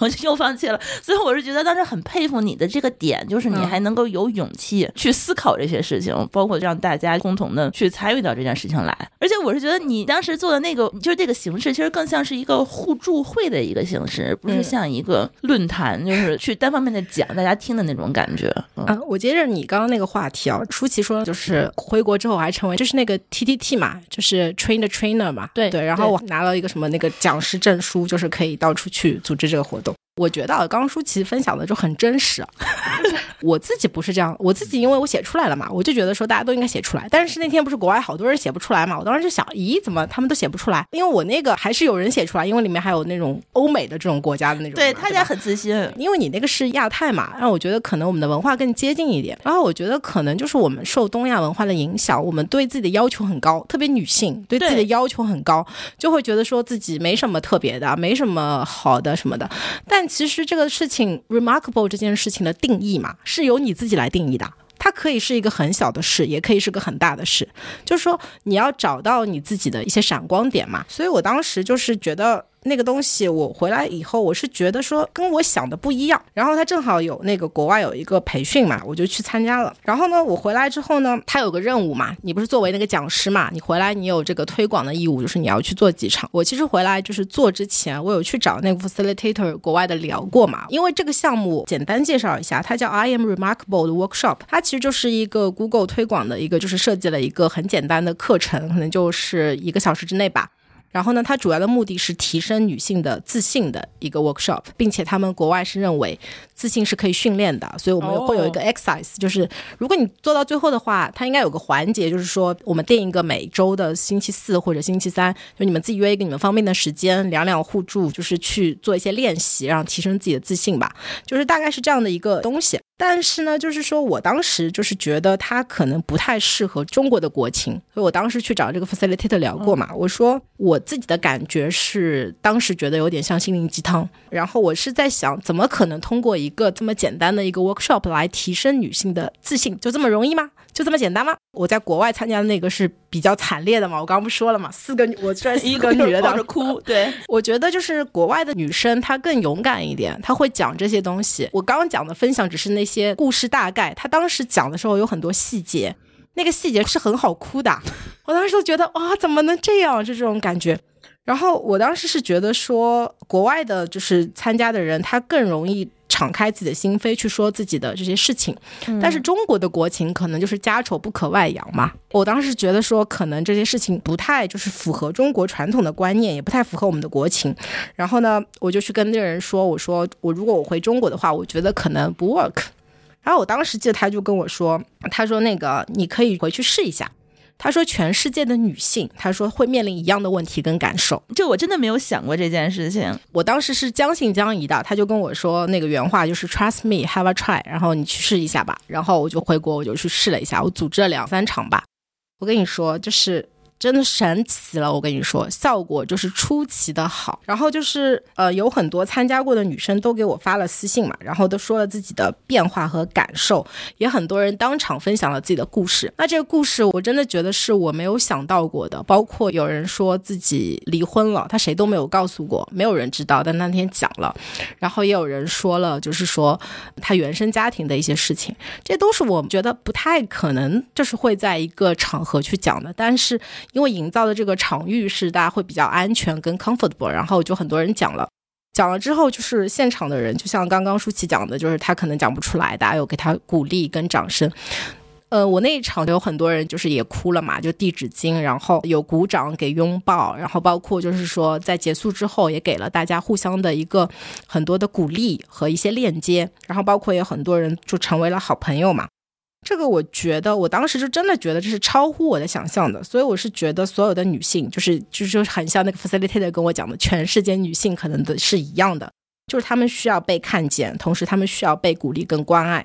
我就又放弃了，所以我是觉得当时很佩服你的这个点，就是你嗯还能够有勇气去思考这些事情，包括让大家共同的去参与到这件事情来。而且我是觉得你当时做的那个，就是这个形式，其实更像是一个互助会的一个形式，不是嗯像一个论坛，就是去单方面的讲大家听的那种感觉。嗯啊，我接着你刚刚那个话题啊，舒淇说就是回国之后还成为就是那个 TTT 嘛，就是 train the trainer 嘛，对对，然后我拿了一个什么那个讲师证书，就是可以到处去组织这个活动。我觉得，刚刚舒淇分享的就很真实，我自己不是这样，我自己因为我写出来了嘛，我就觉得说大家都应该写出来。但是那天不是国外好多人写不出来嘛，我当时就想，咦，怎么他们都写不出来？因为我那个还是有人写出来，因为里面还有那种欧美的这种国家的那种，对，吧大家很自信。因为你那个是亚太嘛，让我觉得可能我们的文化更接近一点。然后我觉得可能就是我们受东亚文化的影响，我们对自己的要求很高，特别女性对自己的要求很高，就会觉得说自己没什么特别的，没什么好的什么的。但其实这个事情 remarkable 这件事情的定义嘛，是由你自己来定义的。它可以是一个很小的事，也可以是个很大的事，就是说你要找到你自己的一些闪光点嘛。所以我当时就是觉得那个东西，我回来以后，我是觉得说跟我想的不一样。然后他正好有那个国外有一个培训嘛，我就去参加了。然后呢，我回来之后呢，他有个任务嘛，你不是作为那个讲师嘛，你回来你有这个推广的义务，就是你要去做几场。我其实回来就是做之前，我有去找那个 facilitator 国外的聊过嘛，因为这个项目简单介绍一下，它叫 I am Remarkable 的 workshop，它其实就是一个 Google 推广的一个，就是设计了一个很简单的课程，可能就是一个小时之内吧。然后呢，它主要的目的是提升女性的自信的一个 workshop，并且他们国外是认为自信是可以训练的，所以我们会有一个 exercise，、就是如果你做到最后的话，它应该有个环节，就是说我们定一个每周的星期四或者星期三，就你们自己约一个你们方便的时间，两两互助，就是去做一些练习，然后提升自己的自信吧，就是大概是这样的一个东西。但是呢，就是说我当时就是觉得它可能不太适合中国的国情，所以我当时去找这个 facilitator 聊过嘛，我说我自己的感觉是，当时觉得有点像心灵鸡汤，然后我是在想，怎么可能通过一个这么简单的一个 workshop 来提升女性的自信，就这么容易吗？就这么简单吗？我在国外参加的那个是比较惨烈的嘛，我刚刚不说了嘛，四个女，我这一个女的当时哭，对，我觉得就是国外的女生，她更勇敢一点，她会讲这些东西。我刚刚讲的分享只是那些故事大概，她当时讲的时候有很多细节，那个细节是很好哭的。我当时都觉得哇，怎么能这样？就这种感觉。然后我当时是觉得说，国外的就是参加的人，他更容易敞开自己的心扉去说自己的这些事情。但是中国的国情可能就是家丑不可外扬嘛。我当时觉得说，可能这些事情不太就是符合中国传统的观念，也不太符合我们的国情。然后呢，我就去跟那个人说，我说我如果我回中国的话，我觉得可能不 work。然后我当时记得他就跟我说，他说那个你可以回去试一下。他说全世界的女性，他说会面临一样的问题跟感受。这我真的没有想过这件事情。我当时是将信将疑的，他就跟我说那个原话就是 “trust me, have a try”，然后你去试一下吧。然后我就回国，我就去试了一下，我组织了两三场吧。我跟你说，就是。真的神奇了，我跟你说，效果就是出奇的好。然后就是呃，有很多参加过的女生都给我发了私信嘛，然后都说了自己的变化和感受，也很多人当场分享了自己的故事。那这个故事我真的觉得是我没有想到过的，包括有人说自己离婚了，他谁都没有告诉过，没有人知道，但那天讲了。然后也有人说了，就是说他原生家庭的一些事情，这都是我觉得不太可能，就是会在一个场合去讲的，但是。因为营造的这个场域是大家会比较安全跟 comfortable，然后就很多人讲了，讲了之后就是现场的人，就像刚刚舒淇讲的，就是他可能讲不出来，大家有给他鼓励跟掌声。呃，我那一场有很多人就是也哭了嘛，就递纸巾，然后有鼓掌给拥抱，然后包括就是说在结束之后也给了大家互相的一个很多的鼓励和一些链接，然后包括有很多人就成为了好朋友嘛。这个我觉得，我当时就真的觉得这是超乎我的想象的，所以我是觉得所有的女性，就是就是很像那个 facilitator 跟我讲的，全世界女性可能都是一样的，就是她们需要被看见，同时她们需要被鼓励跟关爱。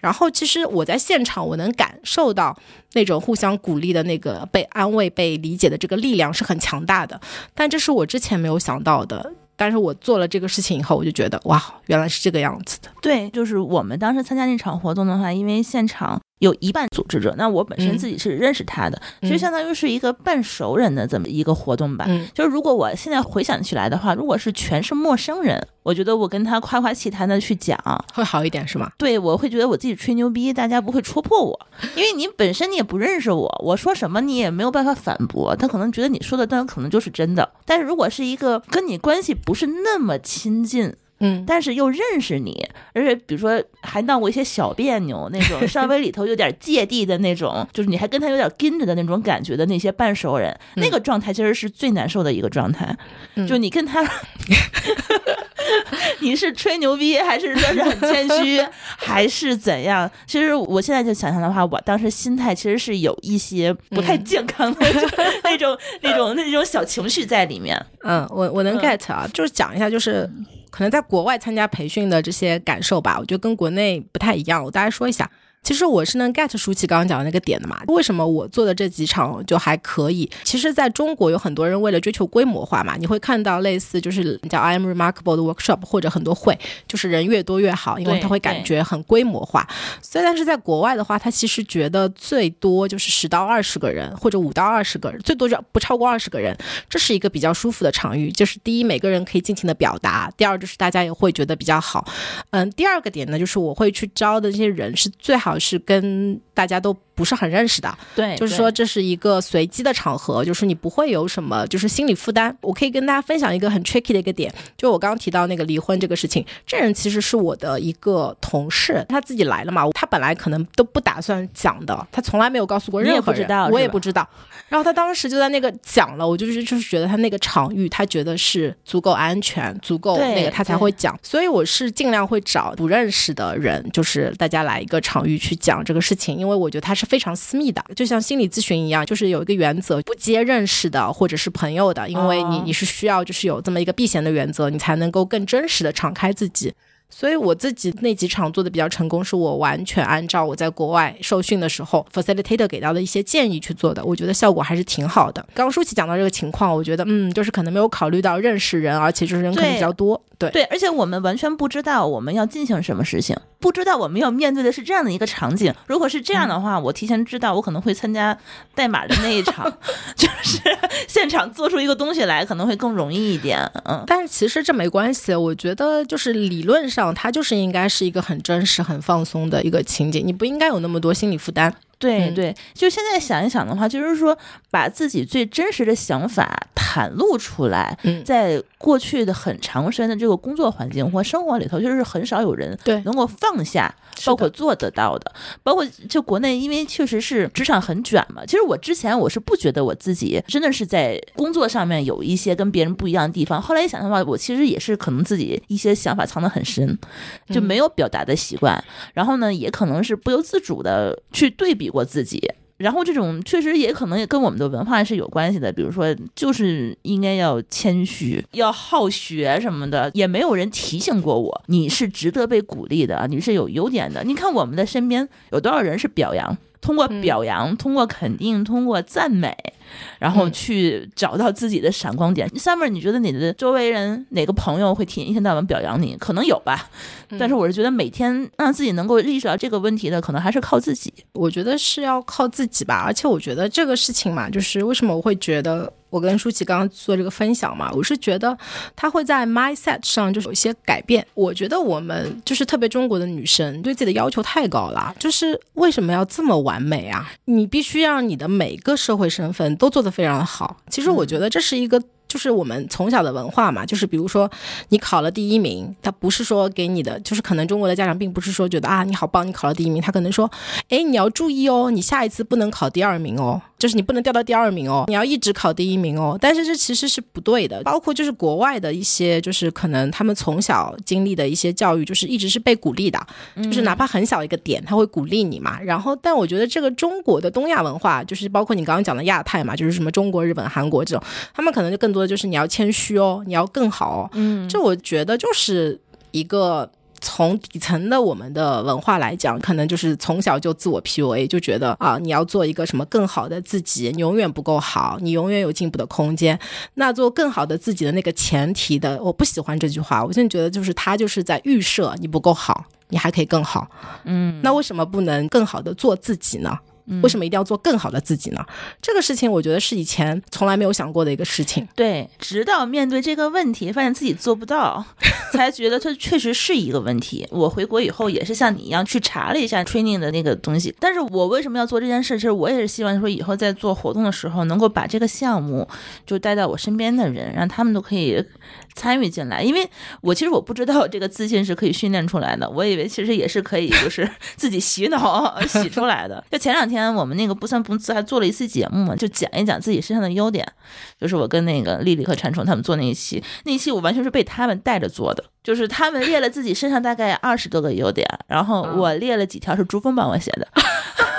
然后其实我在现场，我能感受到那种互相鼓励的那个被安慰、被理解的这个力量是很强大的，但这是我之前没有想到的。但是我做了这个事情以后，我就觉得哇，原来是这个样子的。对，就是我们当时参加那场活动的话，因为现场。有一半组织者，那我本身自己是认识他的，其实相当于是一个半熟人的这么一个活动吧。就是如果我现在回想起来的话，如果是全是陌生人，我觉得我跟他夸夸其谈的去讲会好一点，是吗？对，我会觉得我自己吹牛逼，大家不会戳破我，因为你本身你也不认识我，我说什么你也没有办法反驳，他可能觉得你说的当然可能就是真的。但是如果是一个跟你关系不是那么亲近。嗯，但是又认识你，而且比如说还闹过一些小别扭 那种，稍微里头有点芥蒂的那种，就是你还跟他有点跟着的那种感觉的那些半熟人，那个状态其实是最难受的一个状态。就你跟他，你是吹牛逼，还是说是很谦虚，还是怎样？其实我现在就想象的话，我当时心态其实是有一些不太健康的那种、那种、那种小情绪在里面。嗯，我我能 get 啊，就是讲一下，就是。可能在国外参加培训的这些感受吧，我觉得跟国内不太一样。我大概说一下。其实我是能 get 舒淇刚刚讲的那个点的嘛？为什么我做的这几场就还可以？其实，在中国有很多人为了追求规模化嘛，你会看到类似就是叫 I am remarkable 的 workshop 或者很多会，就是人越多越好，因为他会感觉很规模化。虽然是在国外的话，他其实觉得最多就是十到二十个人，或者五到二十个人，最多就不超过二十个人，这是一个比较舒服的场域。就是第一，每个人可以尽情的表达；第二，就是大家也会觉得比较好。嗯，第二个点呢，就是我会去招的这些人是最好。是跟大家都不是很认识的，对，就是说这是一个随机的场合，就是你不会有什么就是心理负担。我可以跟大家分享一个很 tricky 的一个点，就我刚刚提到那个离婚这个事情，这人其实是我的一个同事，他自己来了嘛，他本来可能都不打算讲的，他从来没有告诉过任何人，我也不知道。然后他当时就在那个讲了，我就是就是觉得他那个场域，他觉得是足够安全、足够那个，他才会讲。所以我是尽量会找不认识的人，就是大家来一个场域去讲这个事情，因为我觉得他是非常私密的，就像心理咨询一样，就是有一个原则，不接认识的或者是朋友的，因为你你是需要就是有这么一个避嫌的原则，你才能够更真实的敞开自己。所以我自己那几场做的比较成功，是我完全按照我在国外受训的时候 facilitator 给到的一些建议去做的，我觉得效果还是挺好的。刚舒淇讲到这个情况，我觉得嗯，就是可能没有考虑到认识人，而且就是人可能比较多。对对，而且我们完全不知道我们要进行什么事情，不知道我们要面对的是这样的一个场景。如果是这样的话，我提前知道我可能会参加代码的那一场，就是现场做出一个东西来可能会更容易一点。嗯，但是其实这没关系，我觉得就是理论上它就是应该是一个很真实、很放松的一个情景，你不应该有那么多心理负担。对对，就现在想一想的话，就是说把自己最真实的想法袒露出来，在过去的很长时间的这个工作环境或生活里头，就是很少有人对。能够放下，包括做得到的。包括就国内，因为确实是职场很卷嘛。其实我之前我是不觉得我自己真的是在工作上面有一些跟别人不一样的地方。后来一想的话，我其实也是可能自己一些想法藏得很深，就没有表达的习惯。然后呢，也可能是不由自主的去对比。过自己，然后这种确实也可能也跟我们的文化是有关系的，比如说就是应该要谦虚，要好学什么的，也没有人提醒过我你是值得被鼓励的，你是有优点的。你看我们的身边有多少人是表扬？通过表扬，通过肯定，通过赞美，然后去找到自己的闪光点。Summer，你觉得你的周围人哪个朋友会天一天到晚表扬你？可能有吧，但是我是觉得每天让自己能够意识到这个问题的，可能还是靠自己。我觉得是要靠自己吧，而且我觉得这个事情嘛，就是为什么我会觉得。我跟舒淇刚刚做这个分享嘛，我是觉得她会在 mindset 上就是有一些改变。我觉得我们就是特别中国的女生对自己的要求太高了，就是为什么要这么完美啊？你必须让你的每个社会身份都做得非常的好。其实我觉得这是一个。就是我们从小的文化嘛，就是比如说你考了第一名，他不是说给你的，就是可能中国的家长并不是说觉得啊你好棒，你考了第一名，他可能说，哎你要注意哦，你下一次不能考第二名哦，就是你不能掉到第二名哦，你要一直考第一名哦。但是这其实是不对的，包括就是国外的一些，就是可能他们从小经历的一些教育，就是一直是被鼓励的，就是哪怕很小一个点，他会鼓励你嘛。然后，但我觉得这个中国的东亚文化，就是包括你刚刚讲的亚太嘛，就是什么中国、日本、韩国这种，他们可能就更多的。就是你要谦虚哦，你要更好。嗯，这我觉得就是一个从底层的我们的文化来讲，可能就是从小就自我 PUA，就觉得啊，你要做一个什么更好的自己，你永远不够好，你永远有进步的空间。那做更好的自己的那个前提的，我不喜欢这句话。我现在觉得就是他就是在预设你不够好，你还可以更好。嗯，那为什么不能更好的做自己呢？为什么一定要做更好的自己呢？这个事情我觉得是以前从来没有想过的一个事情。对，直到面对这个问题，发现自己做不到，才觉得它确实是一个问题。我回国以后也是像你一样去查了一下 training 的那个东西。但是我为什么要做这件事？其实我也是希望说以后在做活动的时候，能够把这个项目就带到我身边的人，让他们都可以参与进来。因为我其实我不知道这个自信是可以训练出来的，我以为其实也是可以就是 自己洗脑 洗出来的。就前两天。我们那个不三不四还做了一次节目嘛，就讲一讲自己身上的优点。就是我跟那个丽丽和馋虫他们做那一期，那一期我完全是被他们带着做的。就是他们列了自己身上大概二十多个优点，然后我列了几条是朱峰帮我写的。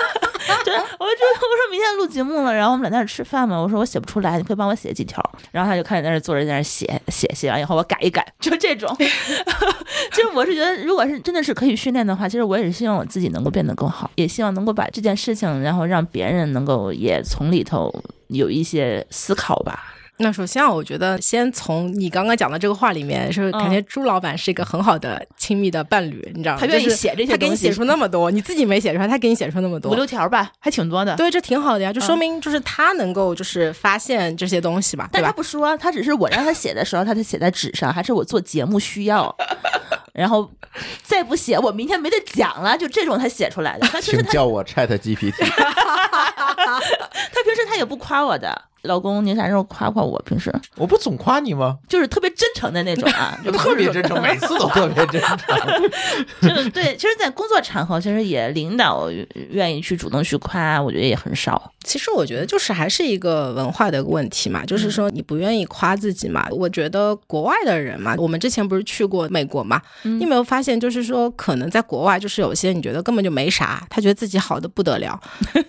明天录节目了，然后我们俩在那吃饭嘛。我说我写不出来，你可以帮我写几条。然后他就开始在那坐着，在那写写写完以后我改一改，就这种。其实我是觉得，如果是真的是可以训练的话，其实我也是希望我自己能够变得更好，也希望能够把这件事情，然后让别人能够也从里头有一些思考吧。那首先，我觉得先从你刚刚讲的这个话里面，是感觉朱老板是一个很好的亲密的伴侣，你知道吗？他愿意写这些他给你写出那么多，你自己没写出来，他给你写出那么多，五六条吧，还挺多的。对，这挺好的呀，就说明就是他能够就是发现这些东西吧，但他不说，他只是我让他写的时候，他才写在纸上，还是我做节目需要，然后再不写，我明天没得讲了，就这种他写出来的。请叫我 Chat GPT。他平时他也不夸我的。老公，你啥时候夸夸我？平时我不总夸你吗？就是特别真诚的那种啊，就特别真诚，每次都特别真诚。就对，其实，在工作场合，其实也领导愿意去主动去夸，我觉得也很少。其实我觉得就是还是一个文化的问题嘛，就是说你不愿意夸自己嘛。我觉得国外的人嘛，我们之前不是去过美国嘛，你有没有发现，就是说可能在国外，就是有些你觉得根本就没啥，他觉得自己好的不得了。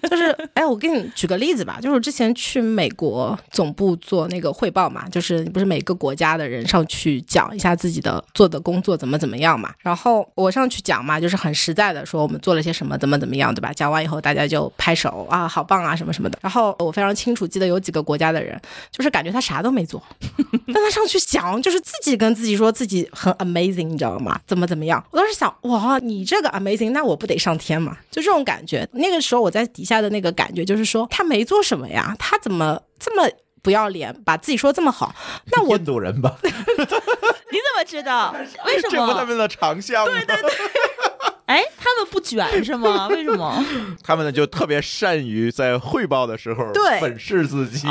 就是，哎，我给你举个例子吧，就是之前去美国总部做那个汇报嘛，就是不是每个国家的人上去讲一下自己的做的工作怎么怎么样嘛，然后我上去讲嘛，就是很实在的说我们做了些什么，怎么怎么样，对吧？讲完以后大家就拍手啊，好棒啊什么。什么的，然后我非常清楚记得有几个国家的人，就是感觉他啥都没做，但他上去讲，就是自己跟自己说自己很 amazing，你知道吗？怎么怎么样？我当时想，哇，你这个 amazing，那我不得上天嘛？就这种感觉。那个时候我在底下的那个感觉就是说，他没做什么呀，他怎么这么不要脸，把自己说这么好？那我印度人吧？你怎么知道？为什么？这不他们的长项吗？对对对。哎，他们不卷是吗？为什么？他们呢就特别善于在汇报的时候粉饰自己，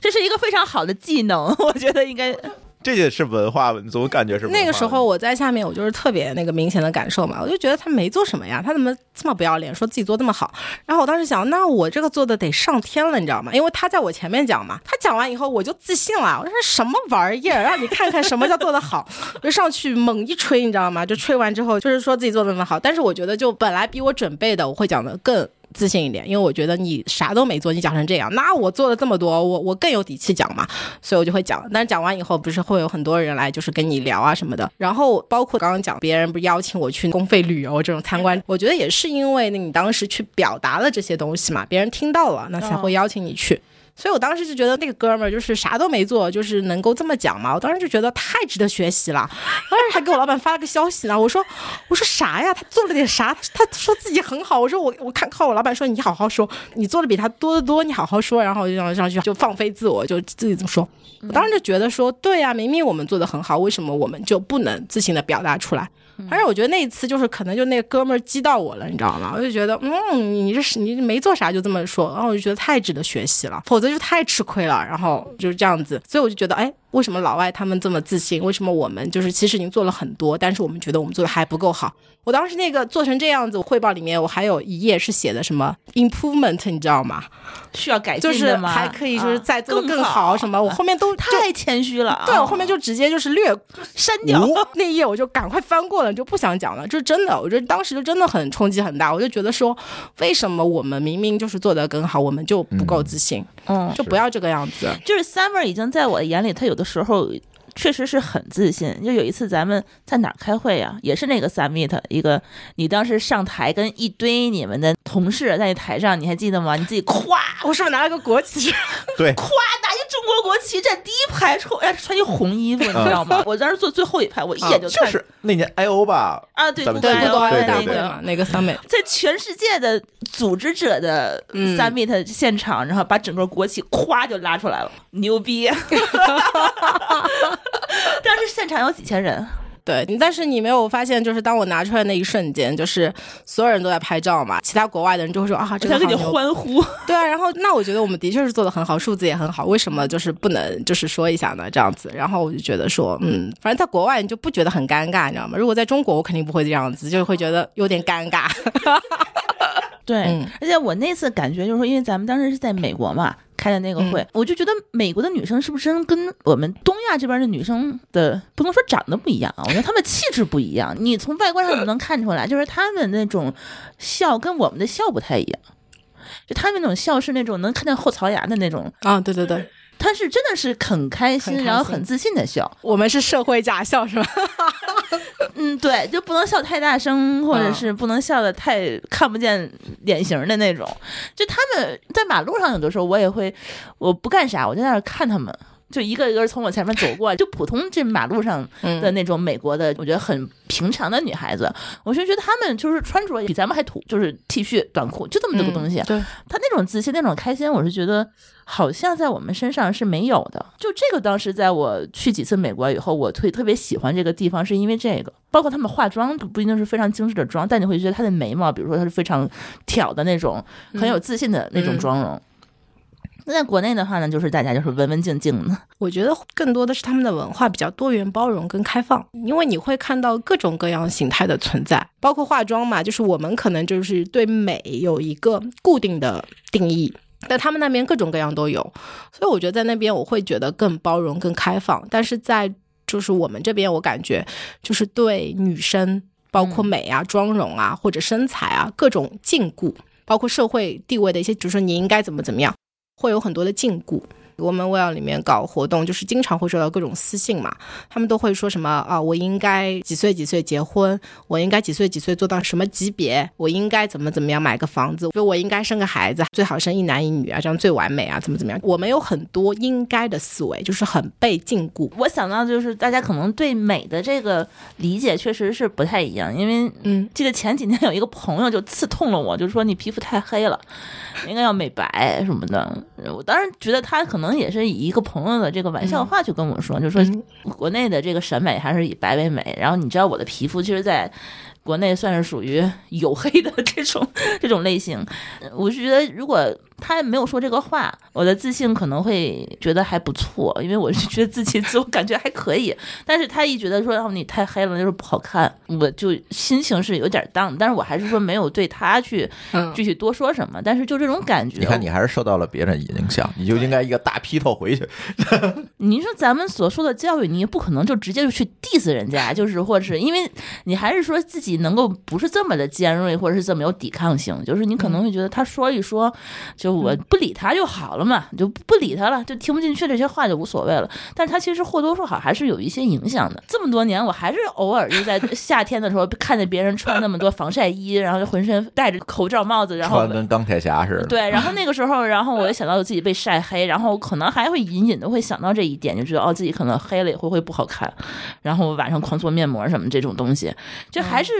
这是一个非常好的技能，我觉得应该。这也是文化，你总感觉是那个时候我在下面，我就是特别那个明显的感受嘛，我就觉得他没做什么呀，他怎么这么不要脸，说自己做那么好？然后我当时想，那我这个做的得上天了，你知道吗？因为他在我前面讲嘛，他讲完以后我就自信了，我说什么玩意儿，让你看看什么叫做的好，就上去猛一吹，你知道吗？就吹完之后就是说自己做的那么好，但是我觉得就本来比我准备的我会讲的更。自信一点，因为我觉得你啥都没做，你讲成这样，那我做了这么多，我我更有底气讲嘛，所以我就会讲。但是讲完以后，不是会有很多人来，就是跟你聊啊什么的。然后包括刚刚讲，别人不是邀请我去公费旅游这种参观，我觉得也是因为你当时去表达了这些东西嘛，别人听到了，那才会邀请你去。所以我当时就觉得那个哥们儿就是啥都没做，就是能够这么讲嘛。我当时就觉得太值得学习了。当时还给我老板发了个消息呢，我说我说啥呀？他做了点啥？他说自己很好。我说我我看靠我老板说你好好说，你做的比他多得多，你好好说。然后我就上上去就放飞自我，就自己这么说。我当时就觉得说，对呀，明明我们做的很好，为什么我们就不能自信的表达出来？反正我觉得那一次就是可能就那哥们儿激到我了，你知道吗？我就觉得，嗯，你这是你没做啥就这么说，然后我就觉得太值得学习了，否则就太吃亏了。然后就是这样子，所以我就觉得，哎。为什么老外他们这么自信？为什么我们就是其实已经做了很多，但是我们觉得我们做的还不够好？我当时那个做成这样子，汇报里面我还有一页是写的什么 improvement，你知道吗？需要改进就是还可以就是再做的更好什么？我后面都太谦虚了，对我后面就直接就是略删掉 那页，我就赶快翻过了，就不想讲了。就是真的，我觉得当时就真的很冲击很大，我就觉得说，为什么我们明明就是做的更好，我们就不够自信？嗯，就不要这个样子。就是 Summer 已经在我的眼里，他有的时候。确实是很自信。就有一次咱们在哪儿开会呀？也是那个 summit，一个你当时上台跟一堆你们的同事在那台上，你还记得吗？你自己夸，我是不是拿了个国旗？对，咵拿一中国国旗站第一排，穿哎穿一红衣服，你知道吗？我当时坐最后一排，我一眼就看。就是那年 I O 吧？啊，对对对，那个那个 summit，在全世界的组织者的 summit 现场，然后把整个国旗咵就拉出来了，牛逼！当时现场有几千人，对，但是你没有发现，就是当我拿出来那一瞬间，就是所有人都在拍照嘛，其他国外的人就会说啊，这个给你欢呼，对啊，然后那我觉得我们的确是做的很好，数字也很好，为什么就是不能就是说一下呢？这样子，然后我就觉得说，嗯，反正在国外你就不觉得很尴尬，你知道吗？如果在中国，我肯定不会这样子，就会觉得有点尴尬。对，而且我那次感觉就是说，因为咱们当时是在美国嘛。开的那个会，我就觉得美国的女生是不是跟我们东亚这边的女生的不能说长得不一样啊？我觉得她们气质不一样。你从外观上就能看出来，就是她们那种笑跟我们的笑不太一样。就她们那种笑是那种能看见后槽牙的那种啊，对对对。他是真的是很开心，然后很自信的笑。我们是社会假笑是吧？嗯，对，就不能笑太大声，或者是不能笑的太看不见脸型的那种。就他们在马路上有的时候，我也会，我不干啥，我就在那看他们。就一个一个从我前面走过，就普通这马路上的那种美国的，我觉得很平常的女孩子，我就觉得她们就是穿着比咱们还土，就是 T 恤短裤，就这么多个东西。对，她那种自信、那种开心，我是觉得好像在我们身上是没有的。就这个，当时在我去几次美国以后，我特特别喜欢这个地方，是因为这个，包括他们化妆不一定是非常精致的妆，但你会觉得她的眉毛，比如说她是非常挑的那种，很有自信的那种妆容。那在国内的话呢，就是大家就是文文静静的。我觉得更多的是他们的文化比较多元、包容跟开放，因为你会看到各种各样形态的存在，包括化妆嘛，就是我们可能就是对美有一个固定的定义，但他们那边各种各样都有，所以我觉得在那边我会觉得更包容、更开放。但是在就是我们这边，我感觉就是对女生，包括美啊、妆容啊或者身材啊各种禁锢，包括社会地位的一些，就是说你应该怎么怎么样。会有很多的禁锢。我们 Well 里面搞活动，就是经常会收到各种私信嘛，他们都会说什么啊，我应该几岁几岁结婚，我应该几岁几岁做到什么级别，我应该怎么怎么样买个房子，就我应该生个孩子，最好生一男一女啊，这样最完美啊，怎么怎么样？我们有很多应该的思维，就是很被禁锢。我想到就是大家可能对美的这个理解确实是不太一样，因为嗯，记得前几天有一个朋友就刺痛了我，就是说你皮肤太黑了，应该要美白什么的。我当时觉得他可能。也是以一个朋友的这个玩笑话去跟我说，就说国内的这个审美还是以白为美。然后你知道我的皮肤其实，在。国内算是属于黝黑的 这种这种类型，我是觉得如果他没有说这个话，我的自信可能会觉得还不错，因为我是觉得自己自我感觉还可以。但是他一觉得说哦你太黑了，就是不好看，我就心情是有点 down。但是我还是说没有对他去具体多说什么，但是就这种感觉。你看你还是受到了别人影响，你就应该一个大劈头回去。你说咱们所说的教育，你也不可能就直接就去 diss 人家，就是或者是因为你还是说自己。己能够不是这么的尖锐，或者是这么有抵抗性。就是你可能会觉得他说一说，就我不理他就好了嘛，就不理他了，就听不进去这些话就无所谓了。但是他其实或多或少还是有一些影响的。这么多年，我还是偶尔就在 夏天的时候看见别人穿那么多防晒衣，然后就浑身戴着口罩帽子，然后穿跟钢铁侠似的。对，然后 那个时候，然后我就想到自己被晒黑，然后可能还会隐隐的会想到这一点，就觉得哦自己可能黑了以后会不好看，然后晚上狂做面膜什么这种东西，就还是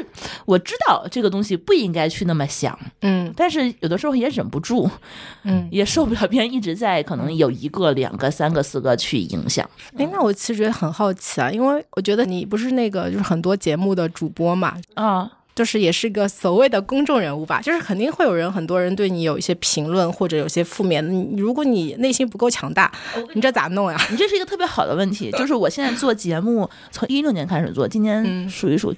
我知道这个东西不应该去那么想，嗯但是有的时候也忍不住，嗯。也受不了别人一直在可能有一个、两个、三个、四个去影响。哎，那我其实也很好奇啊，因为我觉得你不是那个就是很多节目的主播嘛，啊，就是也是个所谓的公众人物吧，就是肯定会有人很多人对你有一些评论或者有些负面。你如果你内心不够强大，你这咋弄呀？你这是一个特别好的问题，就是我现在做节目，从一六年开始做，今年嗯数一数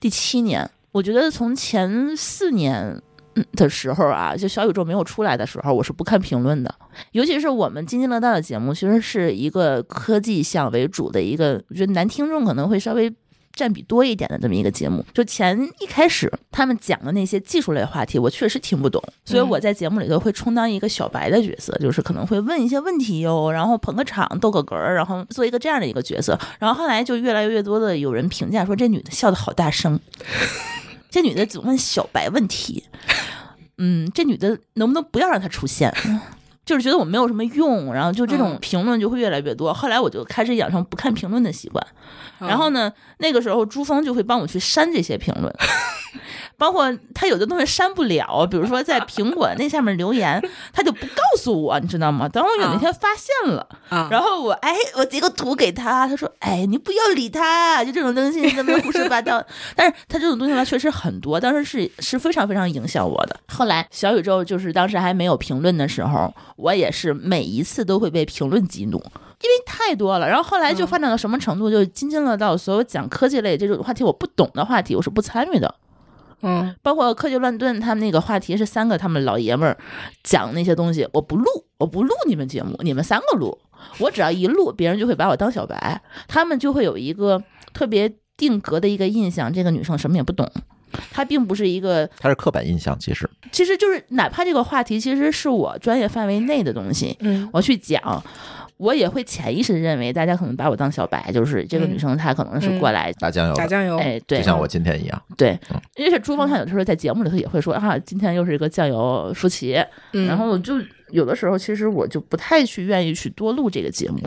第七年。我觉得从前四年嗯的时候啊，就小宇宙没有出来的时候，我是不看评论的。尤其是我们津津乐道的节目，其实是一个科技向为主的一个，我觉得男听众可能会稍微。占比多一点的这么一个节目，就前一开始他们讲的那些技术类话题，我确实听不懂，所以我在节目里头会充当一个小白的角色，就是可能会问一些问题哟，然后捧个场、逗个哏儿，然后做一个这样的一个角色。然后后来就越来越多的有人评价说，这女的笑的好大声，这女的总问小白问题，嗯，这女的能不能不要让她出现？就是觉得我没有什么用，然后就这种嗯评论就会越来越多。后来我就开始养成不看评论的习惯。然后呢，那个时候朱峰就会帮我去删这些评论，包括他有的东西删不了，比如说在苹果那下面留言，他就不告诉我，你知道吗？等我有那天发现了，啊，然后我哎，我截个图给他，他说哎，你不要理他，就这种东西你怎么胡说八道？但是他这种东西吧，确实很多，当时是是非常非常影响我的。后来小宇宙就是当时还没有评论的时候，我也是每一次都会被评论激怒。因为太多了，然后后来就发展到什么程度，就津津乐道，所有讲科技类这种话题我不懂的话题，我是不参与的。嗯。包括科技乱炖，他们那个话题是三个他们老爷们儿讲那些东西，我不录，我不录你们节目，你们三个录，我只要一录，别人就会把我当小白，他们就会有一个特别定格的一个印象，这个女生什么也不懂。她并不是一个，它是刻板印象，其实。其实就是哪怕这个话题其实是我专业范围内的东西，嗯。我去讲，我也会潜意识地认为大家可能把我当小白，就是这个嗯女生她可能是过来，打酱油的，打酱油，哎，对就，像我今天一样。对嗯，而且朱峰他有的时候在节目里头也会说啊，今天又是一个酱油舒淇，嗯，然后我就有的时候其实我就不太去愿意去多录这个节目。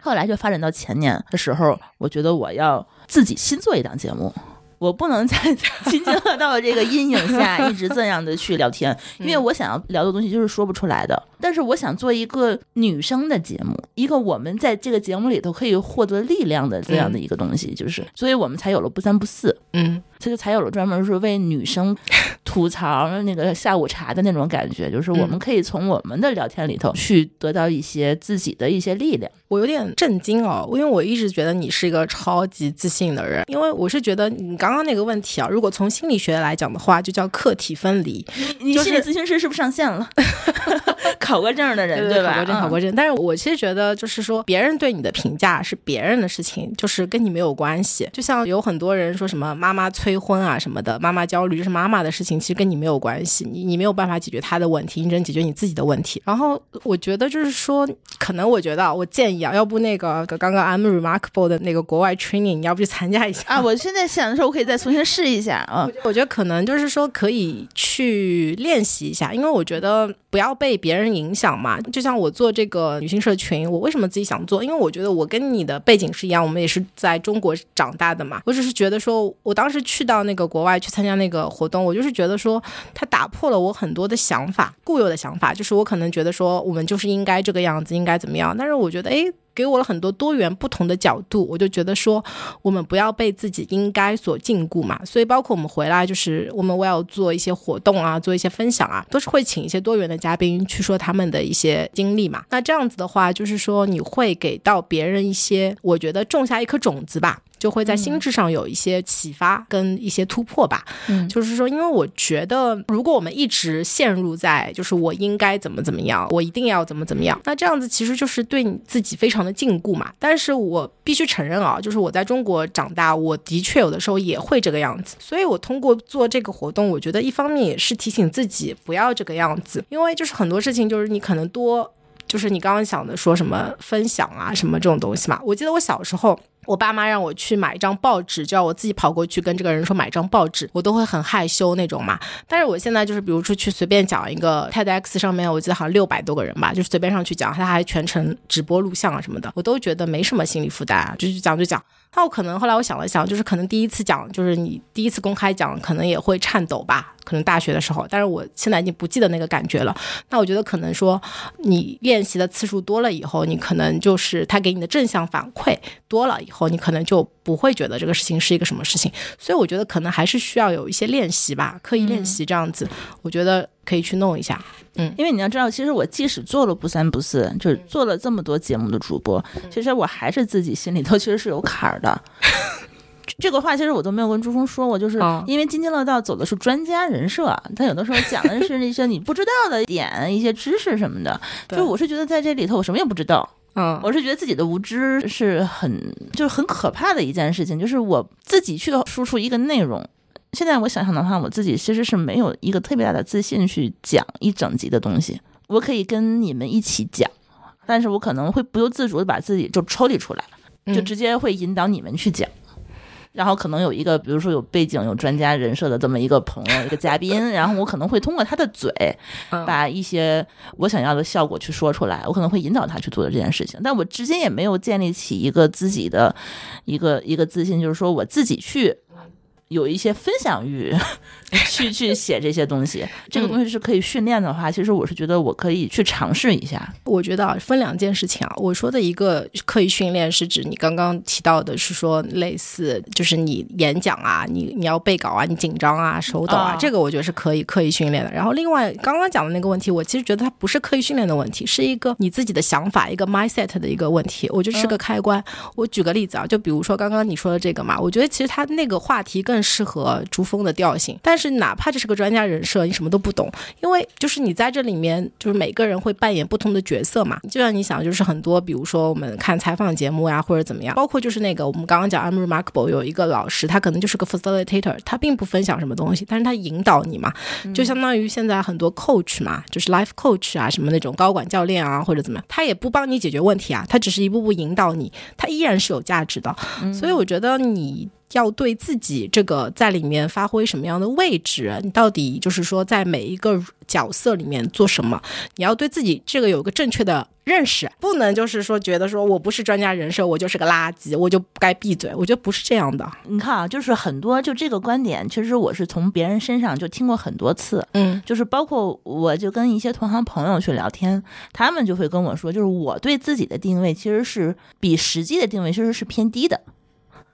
后来就发展到前年的时候，我觉得我要自己新做一档节目。我不能在 津津乐道的这个阴影下 一直这样的去聊天，因为我想要聊的东西就是说不出来的。但是我想做一个女生的节目，一个我们在这个节目里头可以获得力量的这样的一个东西，就是，所以我们才有了不三不四。嗯这就才有了专门是为女生 吐槽那个下午茶的那种感觉，就是我们可以从我们的聊天里头去得到一些自己的一些力量。我有点震惊哦，因为我一直觉得你是一个超级自信的人，因为我是觉得你刚刚那个问题啊，如果从心理学来讲的话，就叫客体分离，你就是心理咨询师是不是上线了？考过证的人吧？对考过证，考过证。但是我其实觉得，就是说别人对你的评价是别人的事情，就是跟你没有关系。就像有很多人说什么妈妈催婚啊什么的，妈妈焦虑就是妈妈的事情，其实跟你没有关系，你你没有办法解决她的问题，你只能解决你自己的问题。然后我觉得就是说，可能我觉得啊我建议啊，要不那个刚刚 I'm Remarkable 的那个国外 training，你要不去参加一下啊，我现在想的时候，我可以再重新试一下啊。我觉得可能就是说可以去练习一下，因为我觉得不要被别别人影响嘛。就像我做这个女性社群，我为什么自己想做？因为我觉得我跟你的背景是一样，我们也是在中国长大的嘛。我只是觉得说，我当时去到那个国外去参加那个活动，我就是觉得说，它打破了我很多的想法，固有的想法，就是我可能觉得说，我们就是应该这个样子，应该怎么样。但是我觉得，诶。给我了很多多元不同的角度，我就觉得说，我们不要被自己应该所禁锢嘛。所以，包括我们回来，就是我们我要做一些活动啊，做一些分享啊，都是会请一些多元的嘉宾去说他们的一些经历嘛。那这样子的话，就是说你会给到别人一些，我觉得种下一颗种子吧。就会在心智上有一些启发跟一些突破吧。嗯就是说，因为我觉得，如果我们一直陷入在就是我应该怎么怎么样，我一定要怎么怎么样，那这样子其实就是对你自己非常的禁锢嘛。但是我必须承认啊，就是我在中国长大，我的确有的时候也会这个样子。所以我通过做这个活动，我觉得一方面也是提醒自己不要这个样子，因为就是很多事情就是你可能多。就是你刚刚想的说什么分享啊什么这种东西嘛，我记得我小时候。我爸妈让我去买一张报纸，就要我自己跑过去跟这个人说买张报纸，我都会很害羞那种嘛。但是我现在就是，比如说去随便讲一个 TEDx 上面，我记得好像六百多个人吧，就随便上去讲，他还全程直播录像啊什么的，我都觉得没什么心理负担啊，就去讲就讲。那我可能后来我想了想，就是可能第一次讲，就是你第一次公开讲，可能也会颤抖吧，可能大学的时候。但是我现在已经不记得那个感觉了。那我觉得可能说，你练习的次数多了以后，你可能就是他给你的正向反馈多了以后，你可能就不会觉得这个事情是一个什么事情。所以我觉得可能还是需要有一些练习吧，刻意练习这样子，我觉得可以去弄一下。嗯因为你要知道，其实我即使做了不三不四，就是做了这么多节目的主播，其实我还是自己心里头其实是有坎儿的。这个话其实我都没有跟朱峰说过，就是嗯因为津津乐道走的是专家人设，他有的时候讲的是那些你不知道的点、一些知识什么的。就我是觉得在这里头我什么也不知道，嗯，我是觉得自己的无知是很就是很可怕的一件事情，就是我自己去输出一个内容。现在我想想的话，我自己其实是没有一个特别大的自信去讲一整集的东西。我可以跟你们一起讲，但是我可能会不由自主的把自己就抽离出来，就嗯直接会引导你们去讲。然后可能有一个，比如说有背景、有专家人设的这么一个朋友、一个嘉宾，然后我可能会通过他的嘴，嗯把一些我想要的效果去说出来，我可能会引导他去做的这件事情。但我至今也没有建立起一个自己的一个一个自信，就是说我自己去有一些分享欲，去去写这些东西。这个东西是可以训练的话，其实我是觉得我可以去尝试一下。我觉得啊，分两件事情啊。我说的一个刻意训练，是指你刚刚提到的，是说类似就是你演讲啊，你你要背稿啊，你紧张啊，手抖啊，啊这个我觉得是可以刻意训练的。然后另外刚刚讲的那个问题，我其实觉得它不是刻意训练的问题，是一个你自己的想法，一个 mindset 的一个问题。我觉得是个开关。我举个例子啊，就比如说刚刚你说的这个嘛，我觉得其实它那个话题更适合珠峰的调性。但是哪怕这是个专家人设，你什么都不懂，因为就是你在这里面，就是每个人会扮演不同的角色嘛。就像你想，就是很多，比如说我们看采访节目呀，或者怎么样，包括就是那个我们刚刚讲 I'm Remarkable 有一个老师，他可能就是个 facilitator，他并不分享什么东西，但是他引导你嘛，就相当于现在很多 coach 嘛，就是 life coach 啊，什么那种高管教练啊，或者怎么样，他也不帮你解决问题啊，他只是一步步引导你，他依然是有价值的。所以我觉得你要对自己这个在里面发挥什么样的位置，你到底就是说在每一个角色里面做什么，你要对自己这个有个正确的认识，不能就是说觉得说我不是专家人设，我就是个垃圾，我就该闭嘴。我觉得不是这样的。你看啊，就是很多就这个观点，其实我是从别人身上就听过很多次。嗯就是包括我就跟一些同行朋友去聊天，他们就会跟我说，就是我对自己的定位其实是比实际的定位其实是偏低的。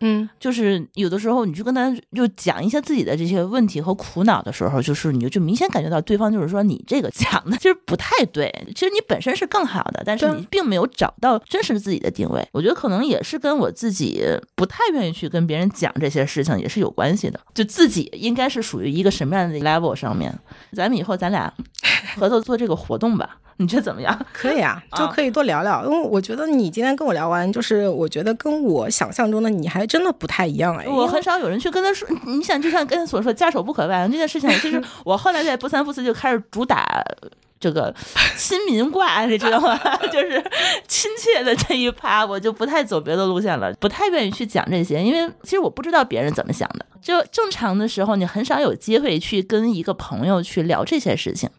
嗯就是有的时候你去跟他就讲一些自己的这些问题和苦恼的时候，就是你就就明显感觉到对方就是说你这个讲的 其实不太对，其实你本身是更好的，但是你并没有找到真实自己的定位。我觉得可能也是跟我自己不太愿意去跟别人讲这些事情也是有关系的，就自己应该是属于一个什么样的 level 上面。咱们以后咱俩 合作做这个活动吧，你觉得怎么样？可以啊，就啊可以多聊聊，因为我觉得你今天跟我聊完，就是我觉得跟我想象中的你还真的不太一样哎。我很少有人去跟他说，你想就像跟他所说家丑不可外扬这件事情，其实我后来在不三不四就开始主打。这个亲民挂，你知道吗？就是亲切的这一趴，我就不太走别的路线了，不太愿意去讲这些，因为其实我不知道别人怎么想的。就正常的时候，你很少有机会去跟一个朋友去聊这些事情。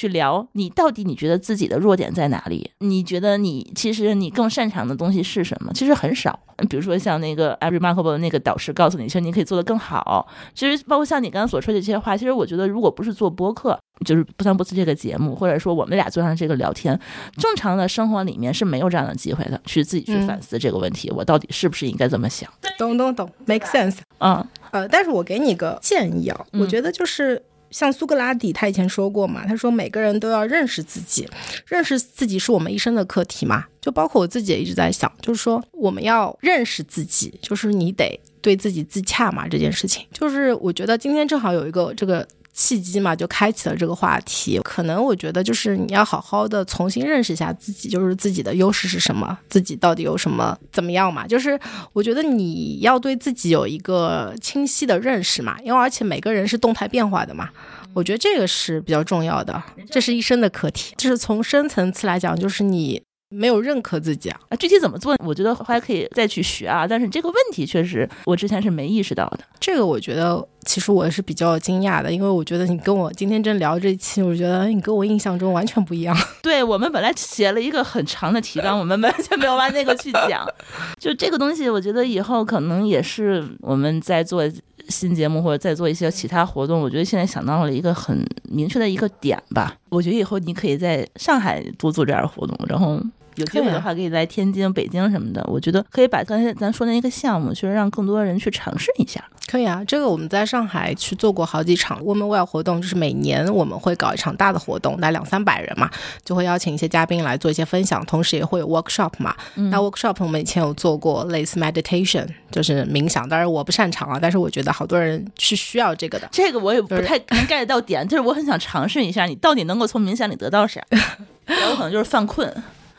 去聊你到底你觉得自己的弱点在哪里？你觉得你其实你更擅长的东西是什么？其实很少。比如说像那个 Every Remarkable 那个导师告诉你，其实你可以做得更好。其实包括像你刚刚所说的这些话，其实我觉得如果不是做播客，就是不三不四这个节目，或者说我们俩坐上这个聊天，正常的生活里面是没有这样的机会的，去自己去嗯反思这个问题，我到底是不是应该这么想？懂懂懂，make sense。嗯呃，但是我给你个建议啊，嗯我觉得就是像苏格拉底他以前说过嘛，他说每个人都要认识自己，认识自己是我们一生的课题嘛。就包括我自己也一直在想，就是说我们要认识自己，就是你得对自己自洽嘛。这件事情，就是我觉得今天正好有一个这个。契机嘛，就开启了这个话题。可能我觉得就是你要好好的重新认识一下自己，就是自己的优势是什么，自己到底有什么怎么样嘛。就是我觉得你要对自己有一个清晰的认识嘛，因为而且每个人是动态变化的嘛。我觉得这个是比较重要的，这是一生的课题。就是从深层次来讲，就是你。没有认可自己啊！具体怎么做，我觉得还可以再去学啊。但是这个问题确实，我之前是没意识到的。这个我觉得，其实我是比较惊讶的，因为我觉得你跟我今天正聊这一期，我觉得你跟我印象中完全不一样。对我们本来写了一个很长的提纲，我们完全没有往那个去讲。就这个东西，我觉得以后可能也是我们在做新节目或者在做一些其他活动。我觉得现在想到了一个很明确的一个点吧。我觉得以后你可以在上海多做这样的活动，然后。有机会的话，可以来天津、北京什么的。我觉得可以把刚才咱说的那个项目，就是让更多人去尝试一下。可以啊，这个我们在上海去做过好几场 Women Well 活动，就是每年我们会搞一场大的活动，来两三百人嘛，就会邀请一些嘉宾来做一些分享，同时也会有 workshop 嘛。那 workshop 我们以前有做过类似 meditation，就是冥想，当然我不擅长啊，但是我觉得好多人是需要这个的。这个我也不太能 get 到点，就是我很想尝试一下，你到底能够从冥想里得到啥？有可能就是犯困。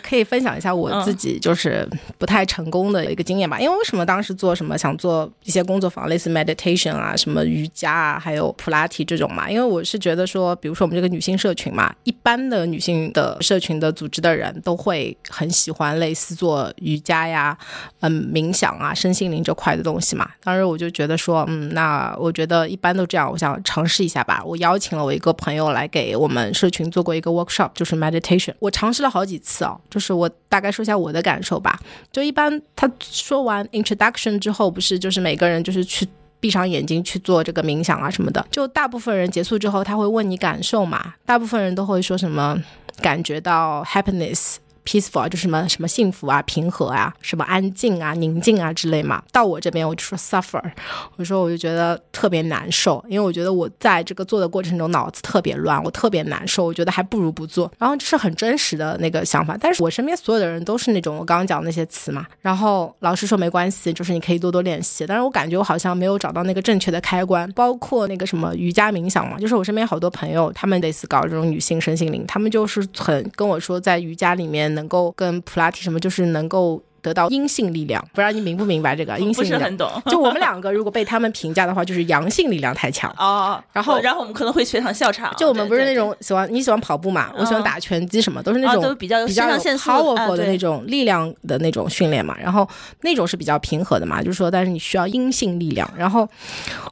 可以分享一下我自己就是不太成功的一个经验吧，因为为什么当时做什么想做一些工作坊，类似 meditation 啊，什么瑜伽啊，还有普拉提这种嘛？因为我是觉得说，比如说我们这个女性社群嘛，一般的女性的社群的组织的人都会很喜欢类似做瑜伽呀、嗯冥想啊、身心灵这块的东西嘛。当时我就觉得说，嗯，那我觉得一般都这样，我想尝试一下吧。我邀请了我一个朋友来给我们社群做过一个 workshop，就是 meditation。我尝试了好几次啊。就是我大概说一下我的感受吧。就一般他说完 introduction 之后，不是就是每个人就是去闭上眼睛去做这个冥想啊什么的。就大部分人结束之后，他会问你感受嘛。大部分人都会说什么感觉到 happiness。Peaceful 就什么什么幸福啊、平和啊、什么安静啊、宁静啊之类嘛。到我这边我就说 suffer，我说我就觉得特别难受，因为我觉得我在这个做的过程中脑子特别乱，我特别难受，我觉得还不如不做。然后这是很真实的那个想法，但是我身边所有的人都是那种我刚刚讲那些词嘛。然后老师说没关系，就是你可以多多练习。但是我感觉我好像没有找到那个正确的开关，包括那个什么瑜伽冥想嘛，就是我身边好多朋友，他们类似搞这种女性身心灵，他们就是很跟我说在瑜伽里面。能够跟普拉提什么，就是能够。得到阴性力量，不知道你明不明白这个 阴性力量？不是很懂。就我们两个，如果被他们评价的话，就是阳性力量太强哦。然后，然后我们可能会全场笑场。就我们不是那种喜欢你喜欢跑步嘛？我喜欢打拳击什么，都是那种都比较比较 powerful 的那种力量的那种训练嘛。然后那种是比较平和的嘛，就是说，但是你需要阴性力量。然后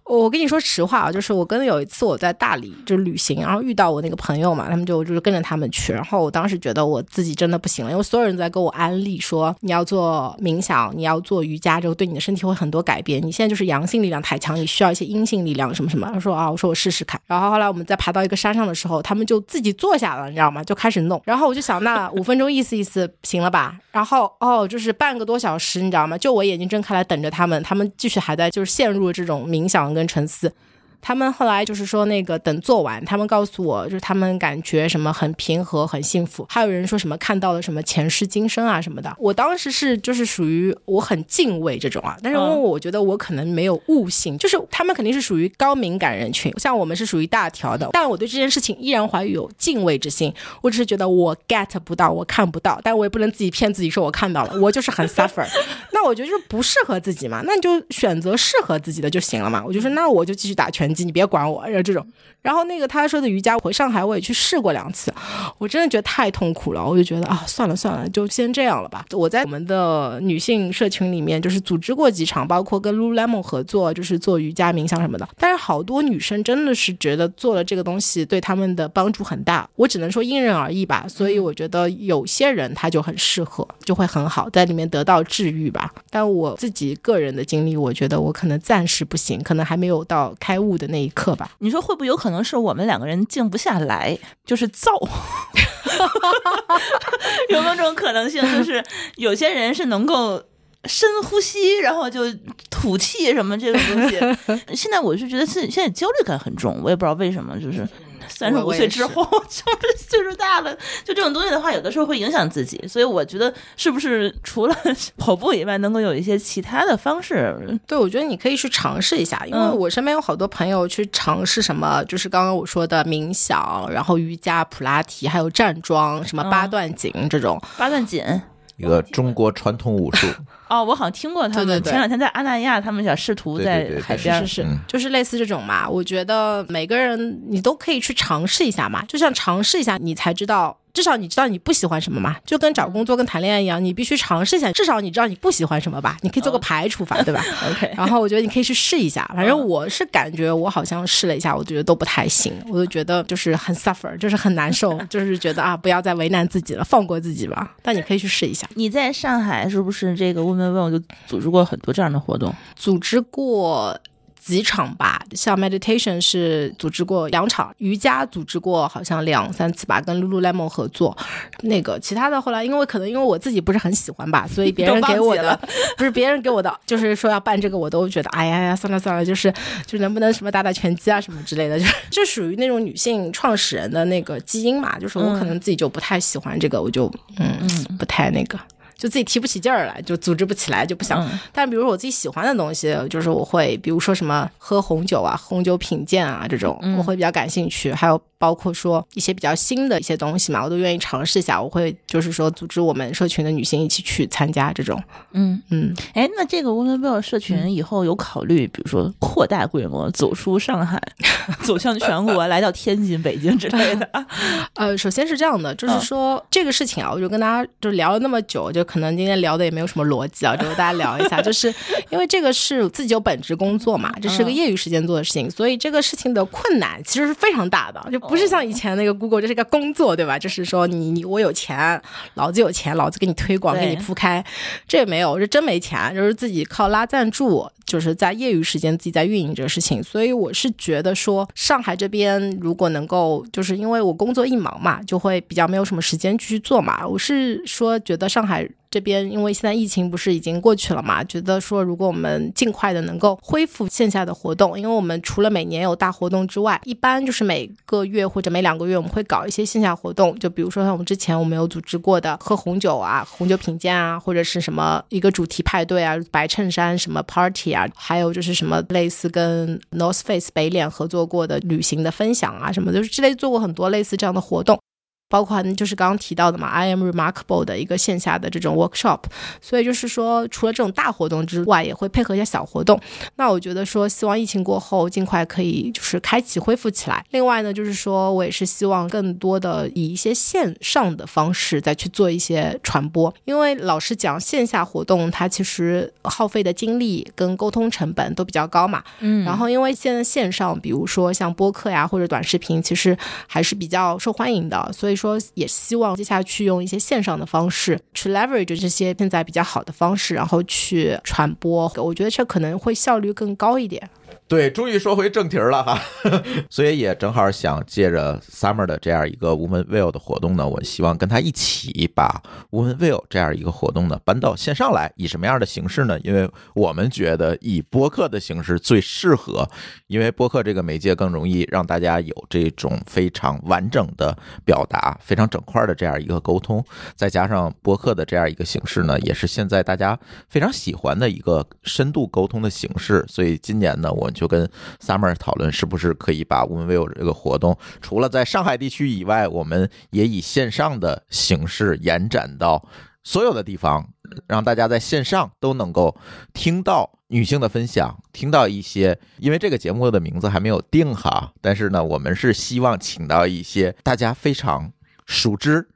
我跟你说实话啊，就是我跟有一次我在大理就是旅行，然后遇到我那个朋友嘛，他们就就是跟着他们去。然后我当时觉得我自己真的不行了，因为所有人都在跟我安利说你要做做冥想。你要做瑜伽之后，对你的身体会很多改变。你现在就是阳性力量太强，你需要一些阴性力量什么什么。他说啊，我说我试试看。然后后来我们在爬到一个山上的时候，他们就自己坐下了，你知道吗？就开始弄。然后我就想，那五分钟意思意思行了吧？然后哦，就是半个多小时，你知道吗？就我眼睛睁开来等着他们，他们继续还在就是陷入这种冥想跟沉思。他们后来就是说，那个等做完，他们告诉我，就是他们感觉什么很平和、很幸福。还有人说什么看到了什么前世今生啊什么的。我当时是就是属于我很敬畏这种啊，但是因为我觉得我可能没有悟性，就是他们肯定是属于高敏感人群，像我们是属于大条的。但我对这件事情依然怀有敬畏之心。我只是觉得我 get 不到，我看不到，但我也不能自己骗自己说我看到了，我就是很 suffer。那我觉得就是不适合自己嘛，那你就选择适合自己的就行了嘛。我就说那我就继续打拳。你别管我，然后这种，然后那个他说的瑜伽，回上海我也去试过两次，我真的觉得太痛苦了，我就觉得啊，算了算了，就先这样了吧。我在我们的女性社群里面，就是组织过几场，包括跟 Lululemon 合作，就是做瑜伽冥想什么的。但是好多女生真的是觉得做了这个东西对他们的帮助很大，我只能说因人而异吧。所以我觉得有些人他就很适合，就会很好，在里面得到治愈吧。但我自己个人的经历，我觉得我可能暂时不行，可能还没有到开悟的。那一刻吧，你说会不会有可能是我们两个人静不下来，就是躁？有没有这种可能性？就是有些人是能够深呼吸，然后就吐气什么这个东西。现在我是觉得现现在焦虑感很重，我也不知道为什么，就是。三十五岁之后，就是岁数大了，就这种东西的话，有的时候会影响自己。所以我觉得，是不是除了 跑步以外，能够有一些其他的方式？对，我觉得你可以去尝试一下，因为我身边有好多朋友去尝试什么，就是刚刚我说的冥想，然后瑜伽、普拉提，还有站桩，什么八段锦这种。八段锦，一个中国传统武术。哦，我好像听过他们。前两天在阿那亚，他们想试图在海边，是是，就是类似这种嘛。我觉得每个人你都可以去尝试一下嘛，就像尝试一下，你才知道。至少你知道你不喜欢什么嘛？就跟找工作、跟谈恋爱一样，你必须尝试一下。至少你知道你不喜欢什么吧？你可以做个排除法，对吧？OK。然后我觉得你可以去试一下。反正我是感觉我好像试了一下，我觉得都不太行。我就觉得就是很 suffer，就是很难受，就是觉得啊，不要再为难自己了，放过自己吧。但你可以去试一下。你在上海是不是这个 Women Well 就组织过很多这样的活动？组织过。几场吧，像 meditation 是组织过两场，瑜伽组织过好像两三次吧，跟 Lululemon 合作。那个其他的后来，因为可能因为我自己不是很喜欢吧，所以别人给我的不是别人给我的，就是说要办这个，我都觉得哎呀呀，算了算了，就是就能不能什么打打拳击啊什么之类的，就 就属于那种女性创始人的那个基因嘛，就是我可能自己就不太喜欢这个，我就嗯不太那个。就自己提不起劲儿来，就组织不起来，就不想。但比如说我自己喜欢的东西，就是我会，比如说什么喝红酒啊、红酒品鉴啊这种，我会比较感兴趣。还有。包括说一些比较新的一些东西嘛，我都愿意尝试一下。我会就是说组织我们社群的女性一起去参加这种。嗯嗯，哎，那这个 Women Well 社群以后有考虑，比如说扩大规模，走出上海，走向全国，来到天津、北京之类的。呃，首先是这样的，就是说这个事情啊，我就跟大家就聊了那么久，就可能今天聊的也没有什么逻辑啊，就和大家聊一下，就是因为这个是自己有本职工作嘛，这是个业余时间做的事情，所以这个事情的困难其实是非常大的，就。不是像以前那个 Google，这是个工作，对吧？就是说你你我有钱，老子有钱，老子给你推广，给你铺开。这也没有，是真没钱，就是自己靠拉赞助，就是在业余时间自己在运营这个事情。所以我是觉得说，上海这边如果能够，就是因为我工作一忙嘛，就会比较没有什么时间继续做嘛。我是说觉得上海。这边因为现在疫情不是已经过去了嘛，觉得说如果我们尽快的能够恢复线下的活动，因为我们除了每年有大活动之外，一般就是每个月或者每两个月我们会搞一些线下活动，就比如说像我们之前我们有组织过的喝红酒啊、红酒品鉴啊，或者是什么一个主题派对啊、白衬衫什么 party 啊，还有就是什么类似跟 North Face 北脸合作过的旅行的分享啊，什么就是之类做过很多类似这样的活动。包括就是刚刚提到的嘛，I am remarkable 的一个线下的这种 workshop，所以就是说，除了这种大活动之外，也会配合一些小活动。那我觉得说，希望疫情过后尽快可以就是开启恢复起来。另外呢，就是说我也是希望更多的以一些线上的方式再去做一些传播，因为老实讲，线下活动它其实耗费的精力跟沟通成本都比较高嘛。嗯。然后因为现在线上，比如说像播客呀或者短视频，其实还是比较受欢迎的，所以。说也希望接下去用一些线上的方式去 leverage 这些现在比较好的方式，然后去传播。我觉得这可能会效率更高一点。对，终于说回正题了哈，所以也正好想借着 Summer 的这样一个 Woman Will 的活动呢，我希望跟他一起把 Woman Will 这样一个活动呢搬到线上来，以什么样的形式呢？因为我们觉得以播客的形式最适合，因为播客这个媒介更容易让大家有这种非常完整的表达，非常整块的这样一个沟通，再加上播客的这样一个形式呢，也是现在大家非常喜欢的一个深度沟通的形式，所以今年呢，我们。就跟 Summer 讨论，是不是可以把 Women Will 这个活动，除了在上海地区以外，我们也以线上的形式延展到所有的地方，让大家在线上都能够听到女性的分享，听到一些。因为这个节目的名字还没有定哈，但是呢，我们是希望请到一些大家非常熟知、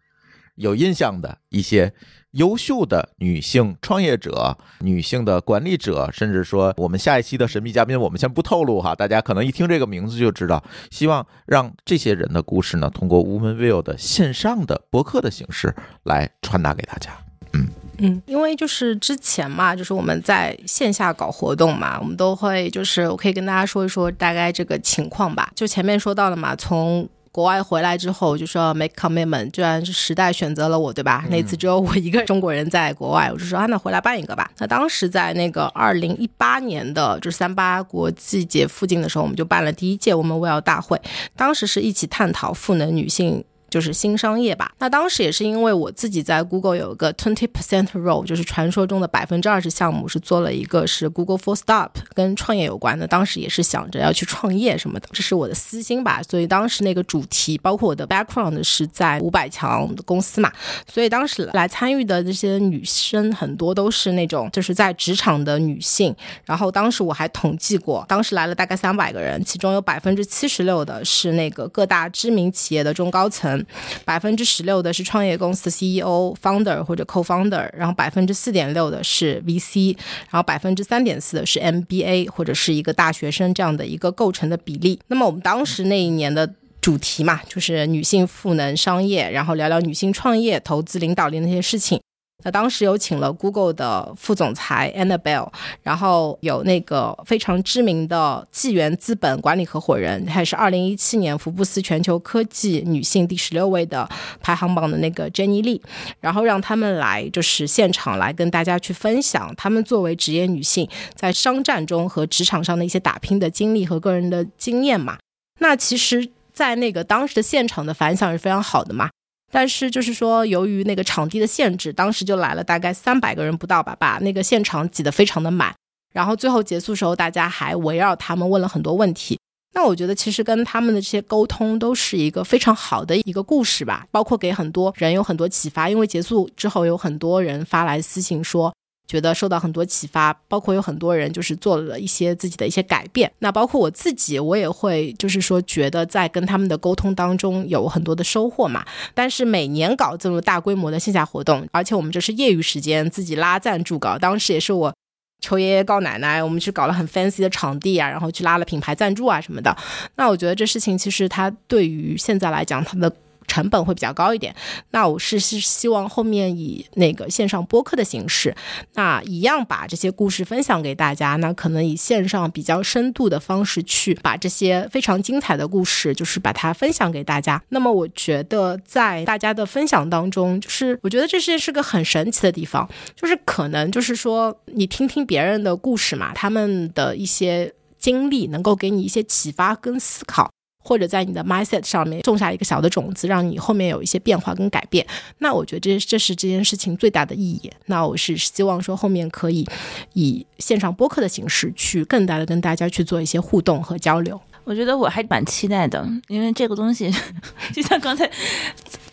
有印象的一些。优秀的女性创业者、女性的管理者，甚至说我们下一期的神秘嘉宾，我们先不透露哈，大家可能一听这个名字就知道。希望让这些人的故事呢，通过 Woman Will 的线上的博客的形式来传达给大家。嗯嗯，因为就是之前嘛，就是我们在线下搞活动嘛，我们都会就是我可以跟大家说一说大概这个情况吧。就前面说到了嘛，从国外回来之后，就说 make commitment，居然是时代选择了我，对吧？那次只有我一个中国人在国外，我就说啊，那回来办一个吧。那当时在那个二零一八年的，就是三八国际节附近的时候，我们就办了第一届 Women Well 大会，当时是一起探讨赋能女性。就是新商业吧。那当时也是因为我自己在 Google 有一个 twenty percent role，就是传说中的百分之二十项目是做了一个是 Google for Start 跟创业有关的。当时也是想着要去创业什么的，这是我的私心吧。所以当时那个主题，包括我的 background 是在五百强的公司嘛，所以当时来参与的这些女生很多都是那种就是在职场的女性。然后当时我还统计过，当时来了大概三百个人，其中有百分之七十六的是那个各大知名企业的中高层。百分之十六的是创业公司 CEO、founder 或者 co-founder，然后百分之四点六的是 VC，然后百分之三点四的是 MBA 或者是一个大学生这样的一个构成的比例。那么我们当时那一年的主题嘛，就是女性赋能商业，然后聊聊女性创业、投资、领导力那些事情。那当时有请了 Google 的副总裁 Annabelle，然后有那个非常知名的纪元资本管理合伙人，还是二零一七年福布斯全球科技女性第十六位的排行榜的那个 Jenny Lee，然后让他们来就是现场来跟大家去分享他们作为职业女性在商战中和职场上的一些打拼的经历和个人的经验嘛。那其实，在那个当时的现场的反响是非常好的嘛。但是就是说，由于那个场地的限制，当时就来了大概三百个人不到吧，把那个现场挤得非常的满。然后最后结束时候，大家还围绕他们问了很多问题。那我觉得其实跟他们的这些沟通都是一个非常好的一个故事吧，包括给很多人有很多启发。因为结束之后，有很多人发来私信说。觉得受到很多启发，包括有很多人就是做了一些自己的一些改变。那包括我自己，我也会就是说觉得在跟他们的沟通当中有很多的收获嘛。但是每年搞这么大规模的线下活动，而且我们这是业余时间自己拉赞助搞，当时也是我求爷爷告奶奶，我们去搞了很 fancy 的场地啊，然后去拉了品牌赞助啊什么的。那我觉得这事情其实它对于现在来讲，它的。成本会比较高一点，那我是是希望后面以那个线上播客的形式，那一样把这些故事分享给大家。那可能以线上比较深度的方式去把这些非常精彩的故事，就是把它分享给大家。那么我觉得在大家的分享当中，就是我觉得这是是个很神奇的地方，就是可能就是说你听听别人的故事嘛，他们的一些经历能够给你一些启发跟思考。或者在你的 mindset 上面种下一个小的种子，让你后面有一些变化跟改变。那我觉得这这是这件事情最大的意义。那我是希望说后面可以以线上播客的形式去更大的跟大家去做一些互动和交流。我觉得我还蛮期待的，因为这个东西 就像刚才。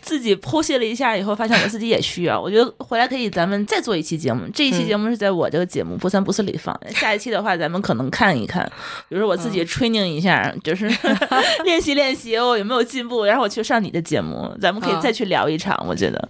自己剖析了一下以后，发现我自己也需要。我觉得回来可以咱们再做一期节目。这一期节目是在我这个节目不三不四里放。下一期的话，咱们可能看一看，比如说我自己 training 一下，就是 练习练习我有没有进步，然后我去上你的节目，咱们可以再去聊一场。我觉得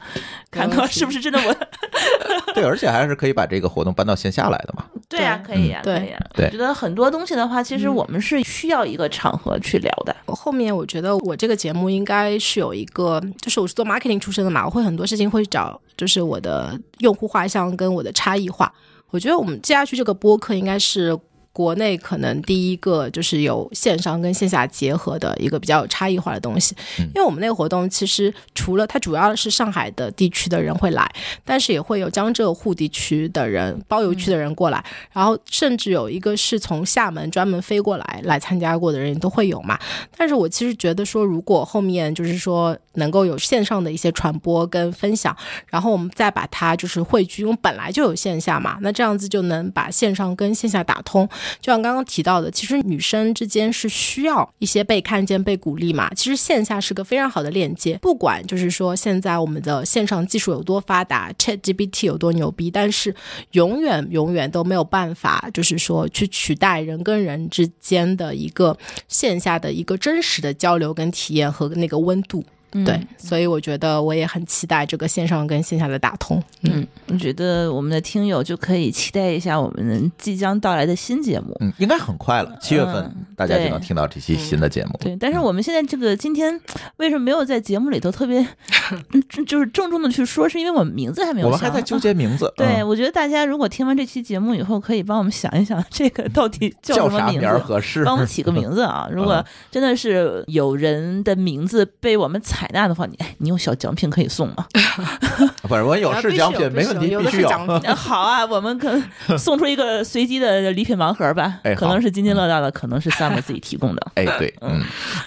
看看是不是真的我。对，而且还是可以把这个活动搬到线下来的嘛。对呀，可以呀，可以呀。对，我觉得很多东西的话，其实我们是需要一个场合去聊的。后面我觉得我这个节目应该是有一个，就是我是做 marketing 出身的嘛，我会很多事情会找，就是我的用户画像跟我的差异化。我觉得我们接下去这个播客应该是。国内可能第一个就是有线上跟线下结合的一个比较有差异化的东西，因为我们那个活动其实除了它主要是上海的地区的人会来，但是也会有江浙沪地区的人、包邮区的人过来，然后甚至有一个是从厦门专门飞过来来参加过的人都会有嘛。但是我其实觉得说，如果后面就是说能够有线上的一些传播跟分享，然后我们再把它就是汇聚，因为本来就有线下嘛，那这样子就能把线上跟线下打通。就像刚刚提到的，其实女生之间是需要一些被看见、被鼓励嘛。其实线下是个非常好的链接，不管就是说现在我们的线上技术有多发达，ChatGPT 有多牛逼，但是永远永远都没有办法，就是说去取代人跟人之间的一个线下的一个真实的交流跟体验和那个温度。对，所以我觉得我也很期待这个线上跟线下的打通。嗯，我觉得我们的听友就可以期待一下我们即将到来的新节目。嗯，应该很快了，七月份。大家就能听到这期新的节目。对，但是我们现在这个今天为什么没有在节目里头特别，嗯就就是郑重的去说，是因为我们名字还没有想。我们还在纠结名字，对，嗯我觉得大家如果听完这期节目以后，可以帮我们想一想，这个到底叫叫啥名儿什么名字，合适？帮我们起个名字啊！如果嗯真的是有人的名字被我们采纳的话，你哎，你有小奖品可以送吗？不是我有是奖品，没问题，必须有。好啊，我们可送出一个随机的礼品盲盒吧，哎可能是津津乐道的，可能是 Summer 自己提供的。哎，对，嗯，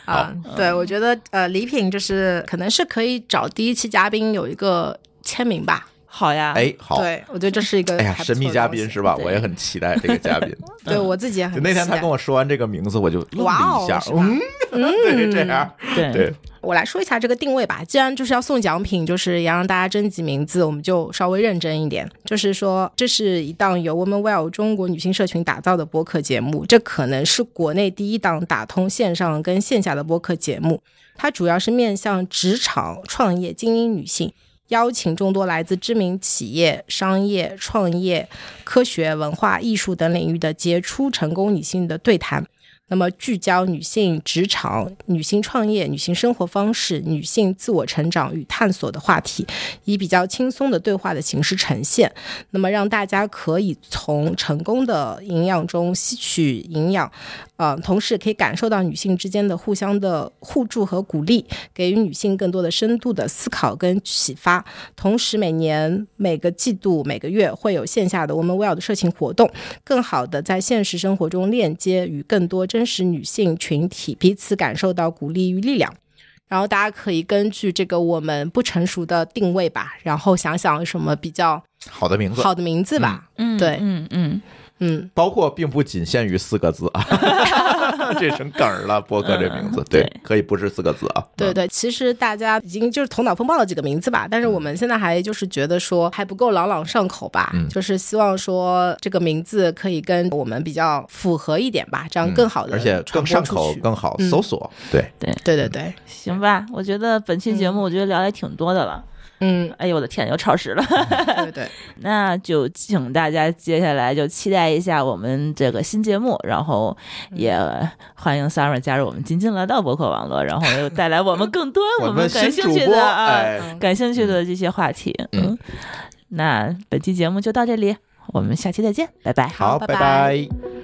啊，对，我觉得呃，礼品就是可能是可以找第一期嘉宾有一个签名吧。好呀，哎，好，对，我觉得这是一个哎呀，神秘嘉宾是吧？我也很期待这个嘉宾。对我自己也很就那天他跟我说完这个名字，我就愣哇了一下，嗯，对，这样，对。对，我来说一下这个定位吧。既然就是要送奖品，就是也让大家征集名字，我们就稍微认真一点。就是说，这是一档由 Women Well 中国女性社群打造的播客节目，这可能是国内第一档打通线上跟线下的播客节目。它主要是面向职场、创业精英女性。邀请众多来自知名企业、商业、创业、科学、文化艺术等领域的杰出成功女性的对谈。那么聚焦女性职场、女性创业、女性生活方式、女性自我成长与探索的话题，以比较轻松的对话的形式呈现。那么让大家可以从成功的营养中吸取营养，呃，同时可以感受到女性之间的互相的互助和鼓励，给予女性更多的深度的思考跟启发。同时，每年、每个季度、每个月会有线下的 Women Well 的社群活动，更好的在现实生活中链接与更多真实女性群体，彼此感受到鼓励与力量。然后大家可以根据这个我们不成熟的定位吧，然后想想什么比较好的名字，好的名字吧。嗯，对嗯嗯，嗯，包括并不仅限于四个字啊，这成梗儿了。播客这名字，对对，可以不是四个字啊。对对，其实大家已经就是头脑风暴了几个名字吧，但是我们现在还就是觉得说还不够朗朗上口吧，嗯就是希望说这个名字可以跟我们比较符合一点吧，这样更好的、嗯而且更上口，更好嗯搜索。对，对对对对，行吧，我觉得本期节目我觉得聊的挺多的了。嗯，哎呦我的天，又超时了。对对，那就请大家接下来就期待一下我们这个新节目，然后也欢迎 Summer 加入我们津津乐道博客网络，然后又带来我们更多我们 感兴趣的啊、哎，感兴趣的这些话题。嗯嗯，那本期节目就到这里，我们下期再见，拜拜。好，拜拜拜拜。